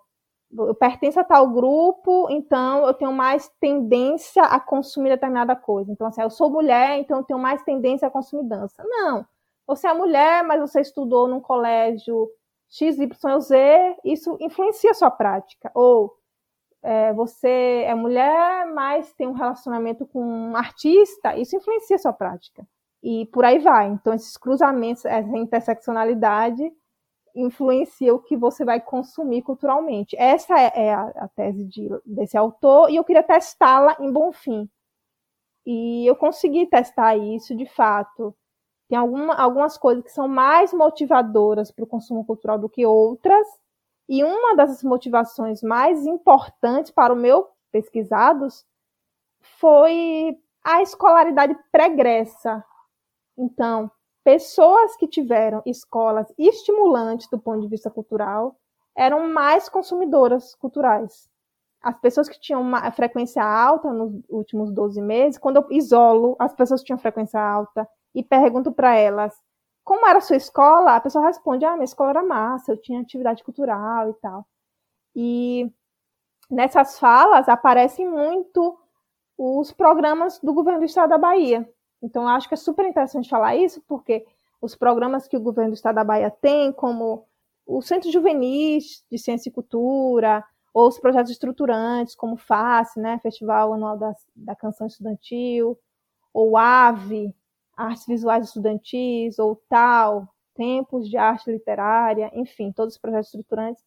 eu pertenço a tal grupo, então eu tenho mais tendência a consumir determinada coisa. Então, assim, eu sou mulher, então eu tenho mais tendência a consumir dança. Não. Você é mulher, mas você estudou num colégio XYZ, isso influencia a sua prática. Ou é, você é mulher, mas tem um relacionamento com um artista, isso influencia a sua prática. E por aí vai. Então, esses cruzamentos, essa interseccionalidade influencia o que você vai consumir culturalmente. Essa é, é a, a tese de, desse autor e eu queria testá-la em Bonfim. E eu consegui testar isso de fato. Tem alguma, algumas coisas que são mais motivadoras para o consumo cultural do que outras. E uma dessas motivações mais importantes para o meu pesquisados foi a escolaridade pregressa. Então, pessoas que tiveram escolas estimulantes do ponto de vista cultural eram mais consumidoras culturais. As pessoas que tinham uma frequência alta nos últimos 12 meses, quando eu isolo as pessoas que tinham frequência alta e pergunto para elas como era a sua escola, a pessoa responde: ah, minha escola era massa, eu tinha atividade cultural e tal. E nessas falas aparecem muito os programas do governo do estado da Bahia, então, acho que é super interessante falar isso, porque os programas que o governo do estado da Bahia tem, como o Centro Juvenis de Ciência e Cultura, ou os projetos estruturantes, como o FACE, né, Festival Anual da, da Canção Estudantil, ou AVE, Artes Visuais Estudantis, ou TAL, Tempos de Arte Literária, enfim, todos os projetos estruturantes,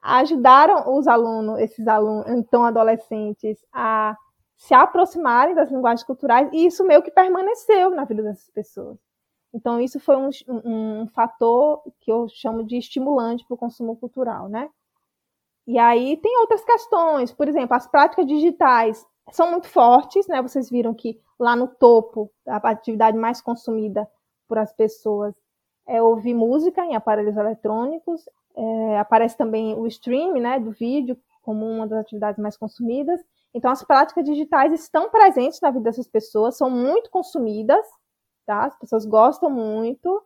ajudaram os alunos, esses alunos, então adolescentes, a se aproximarem das linguagens culturais, e isso meio que permaneceu na vida dessas pessoas. Então, isso foi um, um, um fator que eu chamo de estimulante para o consumo cultural, né? E aí tem outras questões, por exemplo, as práticas digitais são muito fortes, né? Vocês viram que lá no topo, a atividade mais consumida por as pessoas é ouvir música em aparelhos eletrônicos, é, aparece também o stream, né, do vídeo como uma das atividades mais consumidas, então, as práticas digitais estão presentes na vida dessas pessoas, são muito consumidas, tá? As pessoas gostam muito,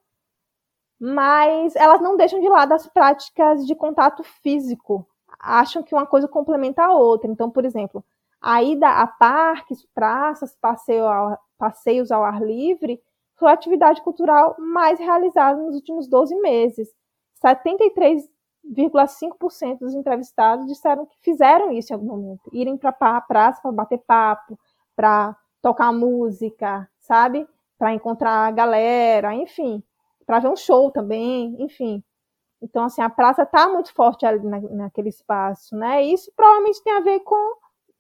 mas elas não deixam de lado as práticas de contato físico. Acham que uma coisa complementa a outra. Então, por exemplo, a ida a parques, praças, passeio ao, passeios ao ar livre foi a atividade cultural mais realizada nos últimos 12 meses. 73 0,5% dos entrevistados disseram que fizeram isso em algum momento. Irem para a praça para bater papo, para tocar música, sabe? Para encontrar a galera, enfim. Para ver um show também, enfim. Então, assim, a praça está muito forte ali na, naquele espaço, né? Isso provavelmente tem a ver com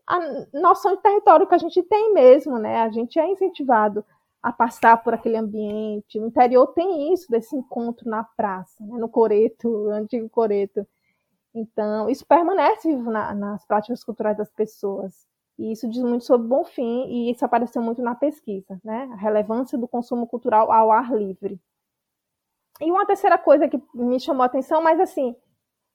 a noção de território que a gente tem mesmo, né? A gente é incentivado a passar por aquele ambiente. No interior tem isso, desse encontro na praça, né? no coreto, o antigo coreto. Então, isso permanece vivo na, nas práticas culturais das pessoas. E isso diz muito sobre Bonfim, e isso apareceu muito na pesquisa, né? A relevância do consumo cultural ao ar livre. E uma terceira coisa que me chamou a atenção, mas assim,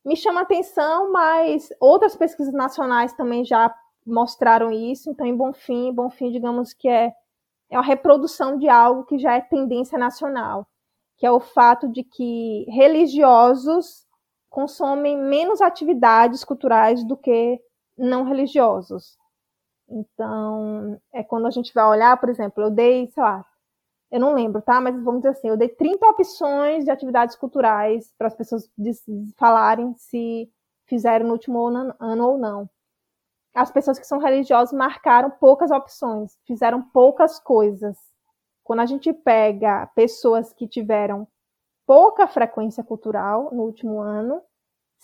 me chama a atenção, mas outras pesquisas nacionais também já mostraram isso. Então, em Bonfim, Bonfim, digamos que é, é a reprodução de algo que já é tendência nacional, que é o fato de que religiosos consomem menos atividades culturais do que não religiosos. Então, é quando a gente vai olhar, por exemplo, eu dei, sei lá, eu não lembro, tá? Mas vamos dizer assim, eu dei 30 opções de atividades culturais para as pessoas falarem se fizeram no último ano ou não. As pessoas que são religiosas marcaram poucas opções, fizeram poucas coisas. Quando a gente pega pessoas que tiveram pouca frequência cultural no último ano,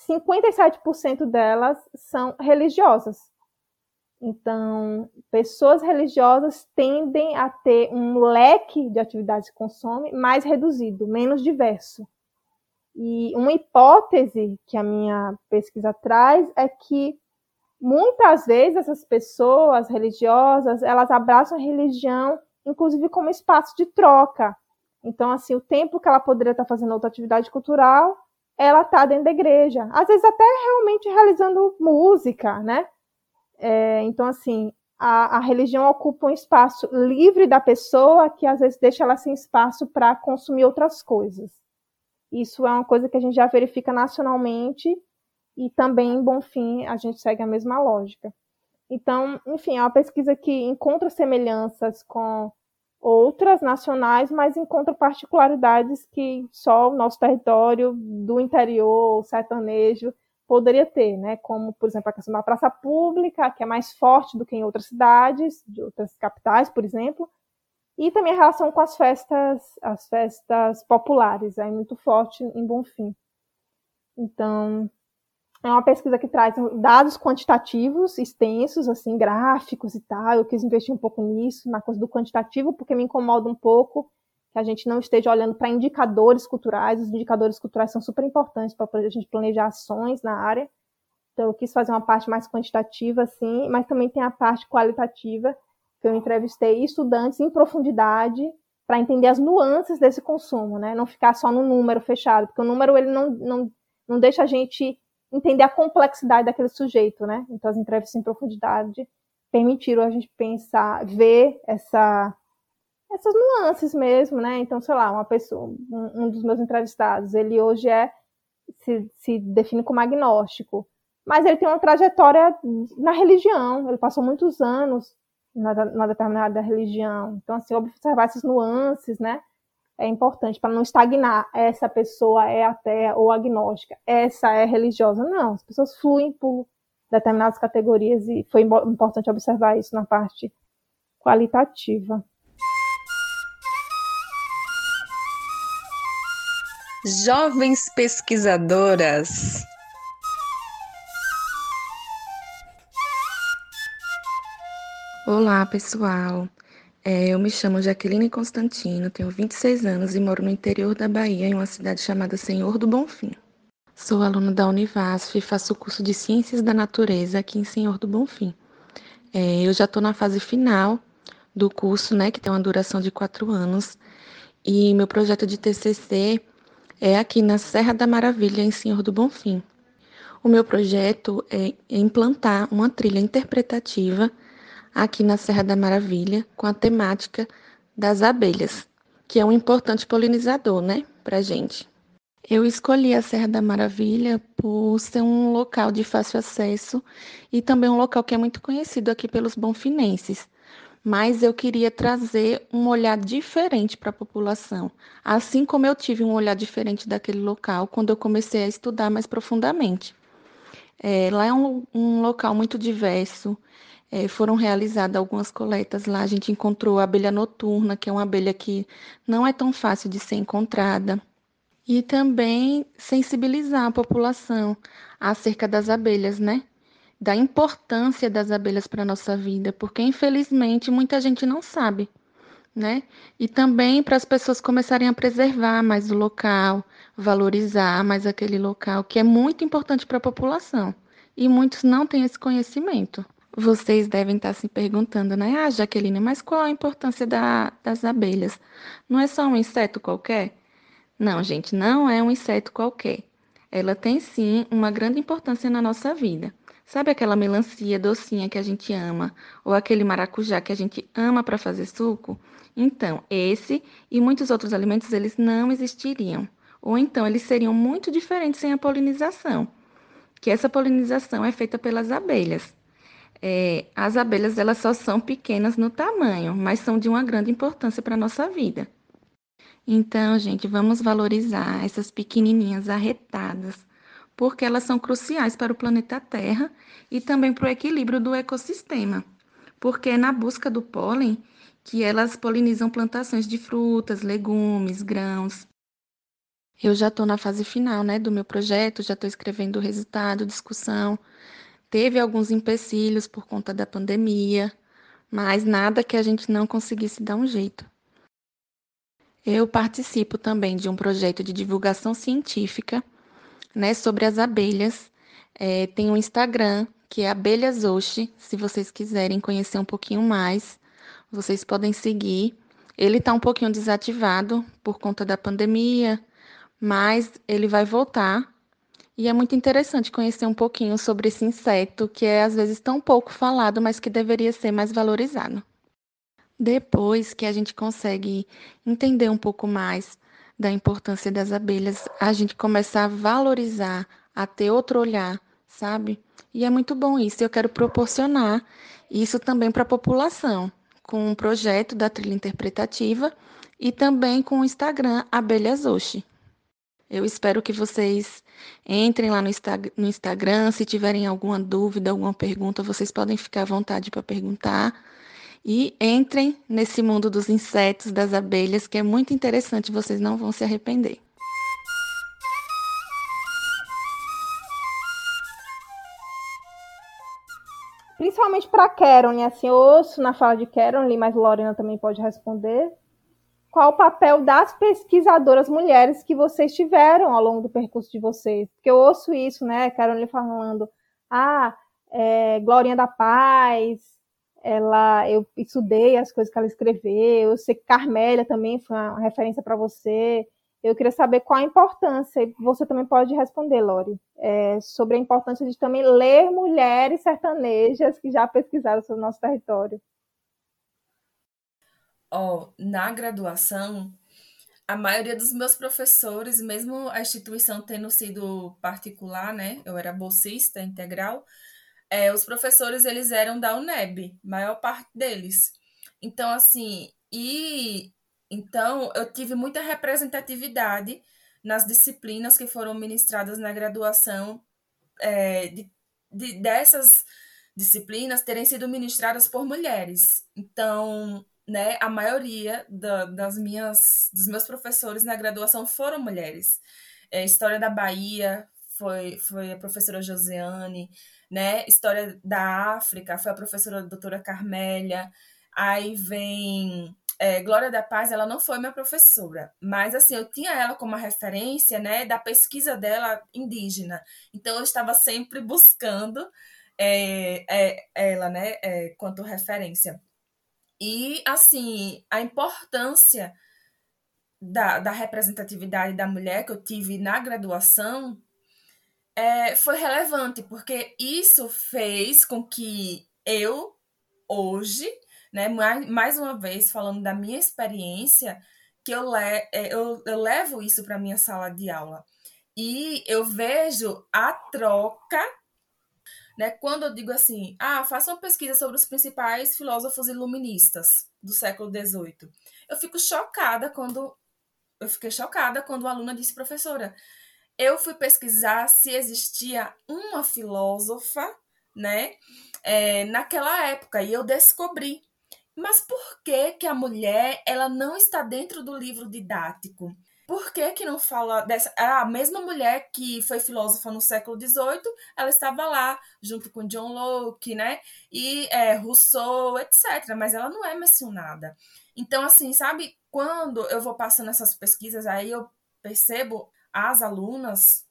57% delas são religiosas. Então, pessoas religiosas tendem a ter um leque de atividades que consomem mais reduzido, menos diverso. E uma hipótese que a minha pesquisa traz é que muitas vezes essas pessoas religiosas, elas abraçam a religião inclusive como espaço de troca. Então, assim, o tempo que ela poderia estar fazendo outra atividade cultural, ela está dentro da igreja. Às vezes até realmente realizando música, né? É, então, assim, a, a, religião ocupa um espaço livre da pessoa que às vezes deixa ela sem espaço para consumir outras coisas. Isso é uma coisa que a gente já verifica nacionalmente e também em Bonfim a gente segue a mesma lógica. Então, enfim, é uma pesquisa que encontra semelhanças com outras nacionais, mas encontra particularidades que só o nosso território do interior, sertanejo, poderia ter, né? Como, por exemplo, a questão da praça pública, que é mais forte do que em outras cidades, de outras capitais, por exemplo, e também a relação com as festas, as festas populares, é muito forte em Bonfim. Então, é uma pesquisa que traz dados quantitativos extensos, assim, gráficos e tal. Eu quis investir um pouco nisso, na coisa do quantitativo, porque me incomoda um pouco que a gente não esteja olhando para indicadores culturais. Os indicadores culturais são super importantes para a gente planejar ações na área. Então, eu quis fazer uma parte mais quantitativa, assim, mas também tem a parte qualitativa, que eu entrevistei estudantes em profundidade para entender as nuances desse consumo, né? Não ficar só no número fechado, porque o número ele não, não, não deixa a gente entender a complexidade daquele sujeito, né? Então, as entrevistas em profundidade permitiram a gente pensar, ver essa, essas nuances mesmo, né? Então, sei lá, uma pessoa, um, um dos meus entrevistados, ele hoje é se, se define como agnóstico, mas ele tem uma trajetória na religião, ele passou muitos anos na, na determinada religião. Então, assim, observar essas nuances, né? É importante para não estagnar. Essa pessoa é ateia ou agnóstica, essa é religiosa. Não, as pessoas fluem por determinadas categorias e foi importante observar isso na parte qualitativa. Jovens pesquisadoras. Olá, pessoal. É, eu me chamo Jaqueline Constantino, tenho 26 anos e moro no interior da Bahia, em uma cidade chamada Senhor do Bonfim. Sou aluna da Univasf e faço o curso de Ciências da Natureza aqui em Senhor do Bonfim. É, eu já estou na fase final do curso, né, que tem uma duração de quatro anos, e meu projeto de TCC é aqui na Serra da Maravilha, em Senhor do Bonfim. O meu projeto é implantar uma trilha interpretativa aqui na Serra da Maravilha com a temática das abelhas, que é um importante polinizador, né, para gente. Eu escolhi a Serra da Maravilha por ser um local de fácil acesso e também um local que é muito conhecido aqui pelos bonfinenses. Mas eu queria trazer um olhar diferente para a população, assim como eu tive um olhar diferente daquele local quando eu comecei a estudar mais profundamente. É, lá é um, um local muito diverso, é, foram realizadas algumas coletas lá. A gente encontrou a abelha noturna, que é uma abelha que não é tão fácil de ser encontrada. E também sensibilizar a população acerca das abelhas, né? Da importância das abelhas para a nossa vida, porque infelizmente muita gente não sabe né? E também para as pessoas começarem a preservar mais o local, valorizar mais aquele local, que é muito importante para a população. E muitos não têm esse conhecimento. Vocês devem estar se perguntando, né? Ah, Jaqueline, mas qual a importância da, das abelhas? Não é só um inseto qualquer? Não, gente, não é um inseto qualquer. Ela tem sim uma grande importância na nossa vida. Sabe aquela melancia docinha que a gente ama? Ou aquele maracujá que a gente ama para fazer suco? Então, esse e muitos outros alimentos eles não existiriam. Ou então eles seriam muito diferentes sem a polinização. Que essa polinização é feita pelas abelhas. É, as abelhas elas só são pequenas no tamanho, mas são de uma grande importância para a nossa vida. Então, gente, vamos valorizar essas pequenininhas arretadas, porque elas são cruciais para o planeta Terra e também para o equilíbrio do ecossistema. Porque é na busca do pólen que elas polinizam plantações de frutas, legumes, grãos. Eu já estou na fase final né, do meu projeto, já estou escrevendo o resultado, discussão. Teve alguns empecilhos por conta da pandemia, mas nada que a gente não conseguisse dar um jeito. Eu participo também de um projeto de divulgação científica né, sobre as abelhas. É, tem um Instagram que é Abelhas Oxi, se vocês quiserem conhecer um pouquinho mais, vocês podem seguir. Ele está um pouquinho desativado por conta da pandemia, mas ele vai voltar e é muito interessante conhecer um pouquinho sobre esse inseto que é às vezes tão pouco falado, mas que deveria ser mais valorizado. Depois que a gente consegue entender um pouco mais da importância das abelhas, a gente começa a valorizar, a ter outro olhar, sabe? E é muito bom isso. Eu quero proporcionar isso também para a população, com um projeto da trilha interpretativa e também com o Instagram Abelhas Oxi. Eu espero que vocês entrem lá no, no Instagram. Se tiverem alguma dúvida, alguma pergunta, vocês podem ficar à vontade para perguntar. E entrem nesse mundo dos insetos, das abelhas, que é muito interessante, vocês não vão se arrepender. Principalmente para Caroline, assim, eu ouço na fala de Caroline, mas Lorena também pode responder qual o papel das pesquisadoras mulheres que vocês tiveram ao longo do percurso de vocês. Porque eu ouço isso, né, Carolina falando, ah, é, Glorinha da Paz, ela, eu estudei as coisas que ela escreveu, eu sei que Carmélia também foi uma referência para você. Eu queria saber qual a importância, e você também pode responder, Lori, é, sobre a importância de também ler mulheres sertanejas que já pesquisaram sobre o nosso território. Ó, na graduação, a maioria dos meus professores, mesmo a instituição tendo sido particular, né? Eu era bolsista integral, é, os professores eles eram da UNEB, maior parte deles. Então, assim, e então eu tive muita representatividade nas disciplinas que foram ministradas na graduação, é, de, de, dessas disciplinas terem sido ministradas por mulheres. Então, né, a maioria da, das minhas, dos meus professores na graduação foram mulheres. É, História da Bahia foi, foi a professora Josiane, né? História da África foi a professora doutora Carmélia. Aí vem é, Glória da Paz, ela não foi minha professora, mas assim, eu tinha ela como referência, né, da pesquisa dela indígena. Então eu estava sempre buscando é, é, ela, né, é, quanto referência. E, assim, a importância da, da representatividade da mulher que eu tive na graduação é, foi relevante, porque isso fez com que eu, hoje, né, mais, mais uma vez falando da minha experiência, que eu, le, é, eu, eu levo isso para minha sala de aula. E eu vejo a troca né? Quando eu digo assim, ah, faça uma pesquisa sobre os principais filósofos iluministas do século XVIII, eu fico chocada quando eu fiquei chocada quando a aluna disse, professora, eu fui pesquisar se existia uma filósofa, né, é, naquela época e eu descobri. Mas por que que a mulher ela não está dentro do livro didático? Por que, que não fala dessa. A mesma mulher que foi filósofa no século XVIII, ela estava lá, junto com John Locke, né? E é, Rousseau, etc. Mas ela não é mencionada. Então, assim, sabe, quando eu vou passando essas pesquisas, aí eu percebo as alunas,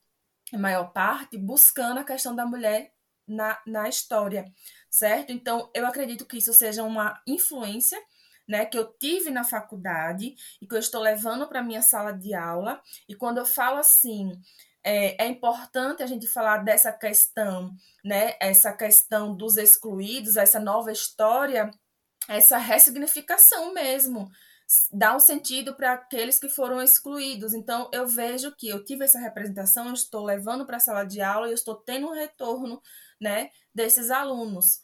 a maior parte, buscando a questão da mulher na, na história, certo? Então, eu acredito que isso seja uma influência né, que eu tive na faculdade e que eu estou levando para minha sala de aula. E quando eu falo assim, é, é, importante a gente falar dessa questão, né, essa questão dos excluídos, essa nova história, essa ressignificação mesmo, dá um sentido para aqueles que foram excluídos. Então, eu vejo que eu tive essa representação, eu estou levando para a sala de aula e eu estou tendo um retorno, né, desses alunos.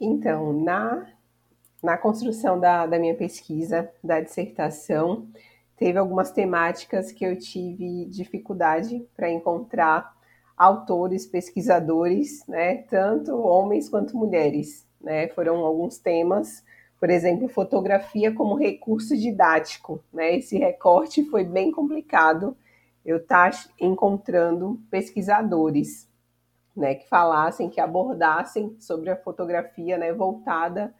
Então, na na construção da, da minha pesquisa, da dissertação, teve algumas temáticas que eu tive dificuldade para encontrar autores, pesquisadores, né, tanto homens quanto mulheres. Né, foram alguns temas, por exemplo, fotografia como recurso didático. Né, esse recorte foi bem complicado. Eu estar tá encontrando pesquisadores né, que falassem, que abordassem sobre a fotografia né, voltada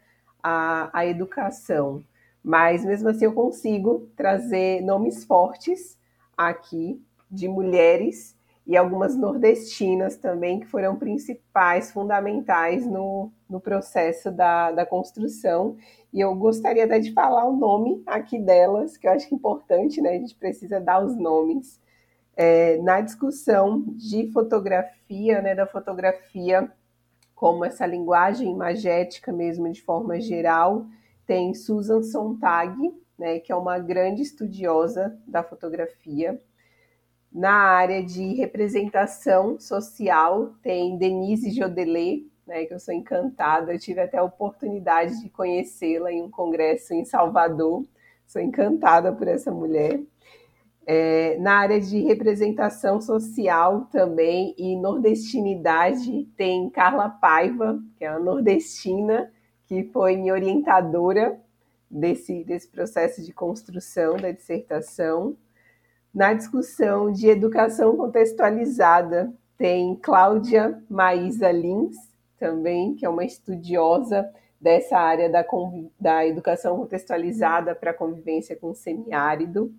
a, a educação. Mas mesmo assim eu consigo trazer nomes fortes aqui de mulheres e algumas nordestinas também, que foram principais, fundamentais no, no processo da, da construção. E eu gostaria até de falar o nome aqui delas, que eu acho que é importante, né? A gente precisa dar os nomes. É, na discussão de fotografia, né, da fotografia como essa linguagem imagética mesmo de forma geral, tem Susan Sontag, né, que é uma grande estudiosa da fotografia. Na área de representação social, tem Denise Jodelet, né, que eu sou encantada, eu tive até a oportunidade de conhecê-la em um congresso em Salvador, sou encantada por essa mulher. É, na área de representação social também e nordestinidade, tem Carla Paiva, que é uma nordestina, que foi minha orientadora desse, desse processo de construção da dissertação. Na discussão de educação contextualizada, tem Cláudia Maísa Lins, também, que é uma estudiosa dessa área da, da educação contextualizada para a convivência com o semiárido.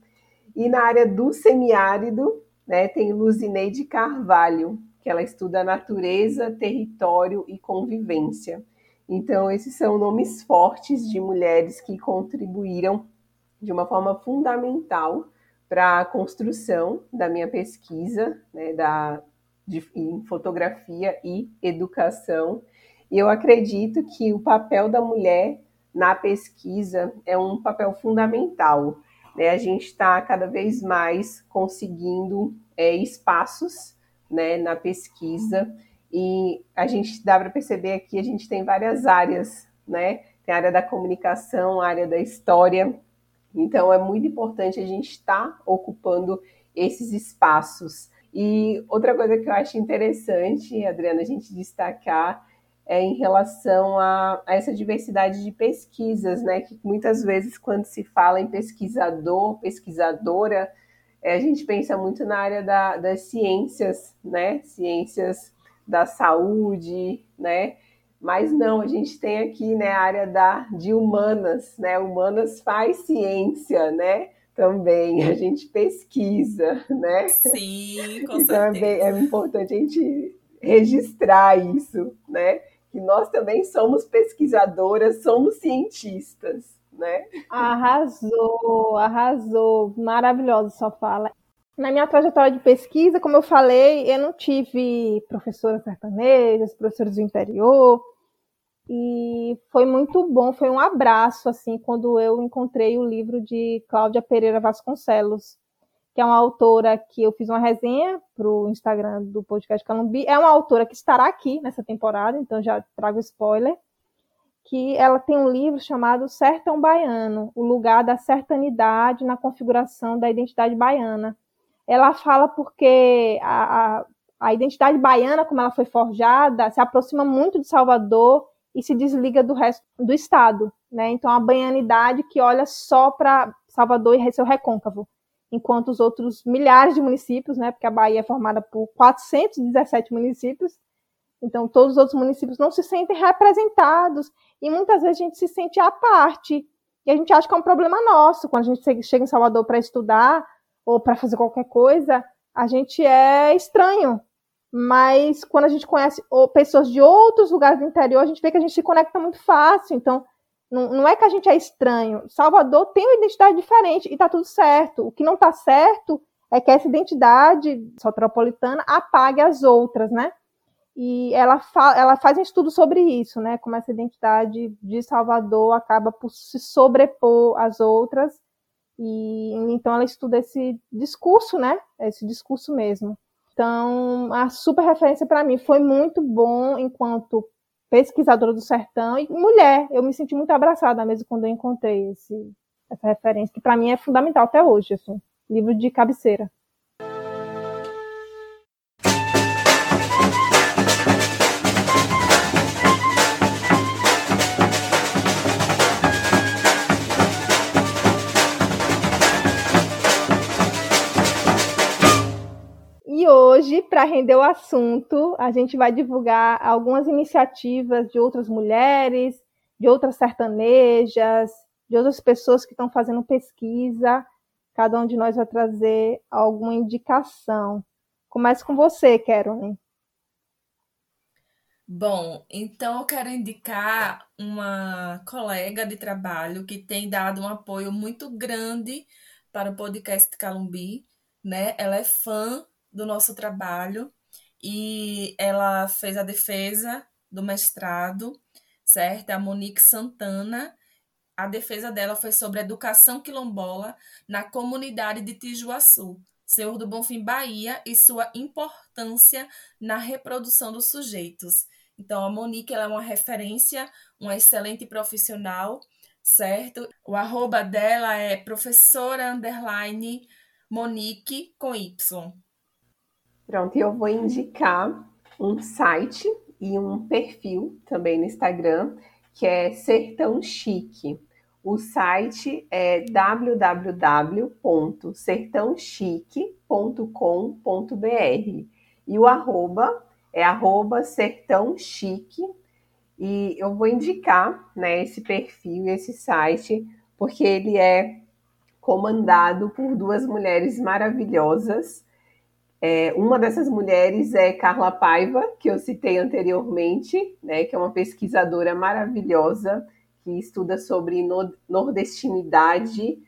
E na área do semiárido, né, tem Luzineide Carvalho, que ela estuda natureza, território e convivência. Então, esses são nomes fortes de mulheres que contribuíram de uma forma fundamental para a construção da minha pesquisa né, da, de, em fotografia e educação. E eu acredito que o papel da mulher na pesquisa é um papel fundamental, né, a gente está cada vez mais conseguindo é, espaços né, na pesquisa e a gente dá para perceber aqui a gente tem várias áreas, né? Tem a área da comunicação, a área da história. Então é muito importante a gente estar tá ocupando esses espaços. E outra coisa que eu acho interessante, Adriana, a gente destacar é, em relação a, a, essa diversidade de pesquisas, né? Que muitas vezes, quando se fala em pesquisador, pesquisadora, é, a gente pensa muito na área da, das ciências, né? Ciências da saúde, né? Mas não, a gente tem aqui né, a área da, de humanas, né? Humanas faz ciência, né? Também a gente pesquisa, né? Sim, com então certeza. é, é importante a gente registrar isso, né? Que nós também somos pesquisadoras, somos cientistas, né? Arrasou, arrasou, maravilhosa sua fala. Na minha trajetória de pesquisa, como eu falei, eu não tive professoras sertanejas, professores do interior, e foi muito bom, foi um abraço assim quando eu encontrei o livro de Cláudia Pereira Vasconcelos, que é uma autora que eu fiz uma resenha para o Instagram do podcast Calumbi. É uma autora que estará aqui nessa temporada, então já trago spoiler. Que ela tem um livro chamado Sertão Baiano, o lugar da sertanidade na configuração da identidade baiana. Ela fala porque a, a, a identidade baiana, como ela foi forjada, se aproxima muito de Salvador e se desliga do resto do estado, né? Então a baianidade que olha só para Salvador e seu recôncavo enquanto os outros milhares de municípios, né, porque a Bahia é formada por 417 municípios, então todos os outros municípios não se sentem representados e muitas vezes a gente se sente à parte. E a gente acha que é um problema nosso. Quando a gente chega em Salvador para estudar ou para fazer qualquer coisa, a gente é estranho. Mas quando a gente conhece pessoas de outros lugares do interior, a gente vê que a gente se conecta muito fácil. Então, não, não é que a gente é estranho. Salvador tem uma identidade diferente e está tudo certo. O que não está certo é que essa identidade soteropolitana apague as outras, né? E ela, fa ela faz um estudo sobre isso, né? Como essa identidade de Salvador acaba por se sobrepor às outras. E então ela estuda esse discurso, né? Esse discurso mesmo. Então, a super referência para mim foi muito bom enquanto pesquisadora do sertão e mulher. Eu me senti muito abraçada mesmo quando eu encontrei esse, essa referência, que para mim é fundamental até hoje, assim, livro de cabeceira. Para render o assunto, a gente vai divulgar algumas iniciativas de outras mulheres, de outras sertanejas, de outras pessoas que estão fazendo pesquisa. Cada um de nós vai trazer alguma indicação. Começa com você, Carolyn. Bom, então eu quero indicar uma colega de trabalho que tem dado um apoio muito grande para o podcast Calumbi, né? Ela é fã do nosso trabalho e ela fez a defesa do mestrado, certo? A Monique Santana. A defesa dela foi sobre educação quilombola na comunidade de Tijuaçu, Senhor do Bonfim, Bahia, e sua importância na reprodução dos sujeitos. Então, a Monique ela é uma referência, uma excelente profissional, certo? O arroba dela é professora underline Monique com Y. Pronto, e eu vou indicar um site e um perfil também no Instagram, que é Sertão Chique. O site é www.sertãochique.com.br e o arroba é arroba Sertão Chique. E eu vou indicar né, esse perfil, esse site, porque ele é comandado por duas mulheres maravilhosas é, uma dessas mulheres é Carla Paiva, que eu citei anteriormente, né, que é uma pesquisadora maravilhosa que estuda sobre nordestinidade,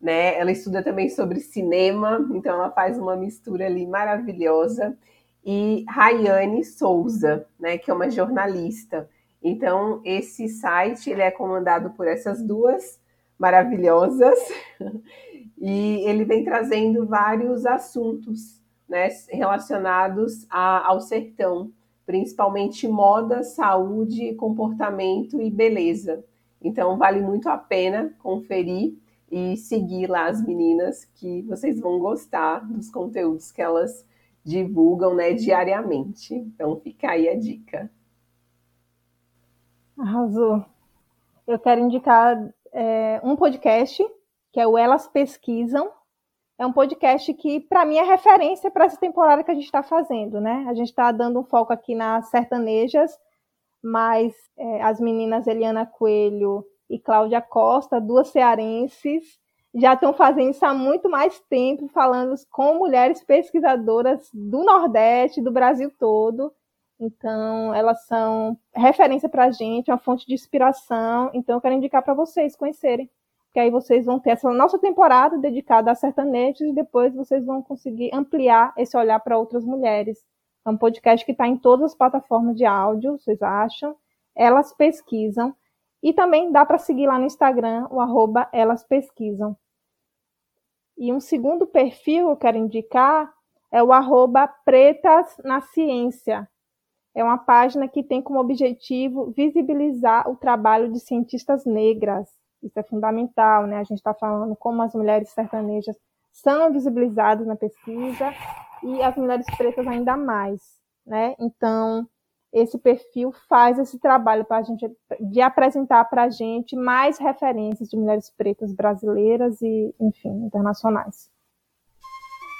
né? Ela estuda também sobre cinema, então ela faz uma mistura ali maravilhosa. E Rayane Souza, né, que é uma jornalista. Então esse site ele é comandado por essas duas maravilhosas e ele vem trazendo vários assuntos né, relacionados a, ao sertão, principalmente moda, saúde, comportamento e beleza. Então vale muito a pena conferir e seguir lá as meninas que vocês vão gostar dos conteúdos que elas divulgam né, diariamente. Então fica aí a dica. Arrasou. Eu quero indicar é, um podcast que é o Elas Pesquisam, é um podcast que, para mim, é referência para essa temporada que a gente está fazendo, né? A gente está dando um foco aqui nas sertanejas, mas é, as meninas Eliana Coelho e Cláudia Costa, duas cearenses, já estão fazendo isso há muito mais tempo, falando com mulheres pesquisadoras do Nordeste, do Brasil todo. Então, elas são referência para a gente, uma fonte de inspiração. Então, eu quero indicar para vocês conhecerem que aí vocês vão ter essa nossa temporada dedicada a sertanejos e depois vocês vão conseguir ampliar esse olhar para outras mulheres. É um podcast que está em todas as plataformas de áudio, vocês acham? Elas pesquisam. E também dá para seguir lá no Instagram, o arroba Elas Pesquisam. E um segundo perfil que eu quero indicar é o arroba Pretas na Ciência. É uma página que tem como objetivo visibilizar o trabalho de cientistas negras isso é fundamental, né? A gente está falando como as mulheres sertanejas são visibilizadas na pesquisa e as mulheres pretas ainda mais, né? Então, esse perfil faz esse trabalho para a gente de apresentar para a gente mais referências de mulheres pretas brasileiras e, enfim, internacionais.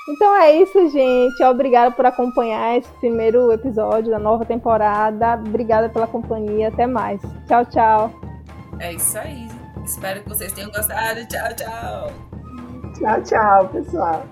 Então é isso, gente. Obrigada por acompanhar esse primeiro episódio da nova temporada. Obrigada pela companhia. Até mais. Tchau, tchau. É isso aí, gente. Espero que vocês tenham gostado. Tchau, tchau. Tchau, tchau, pessoal.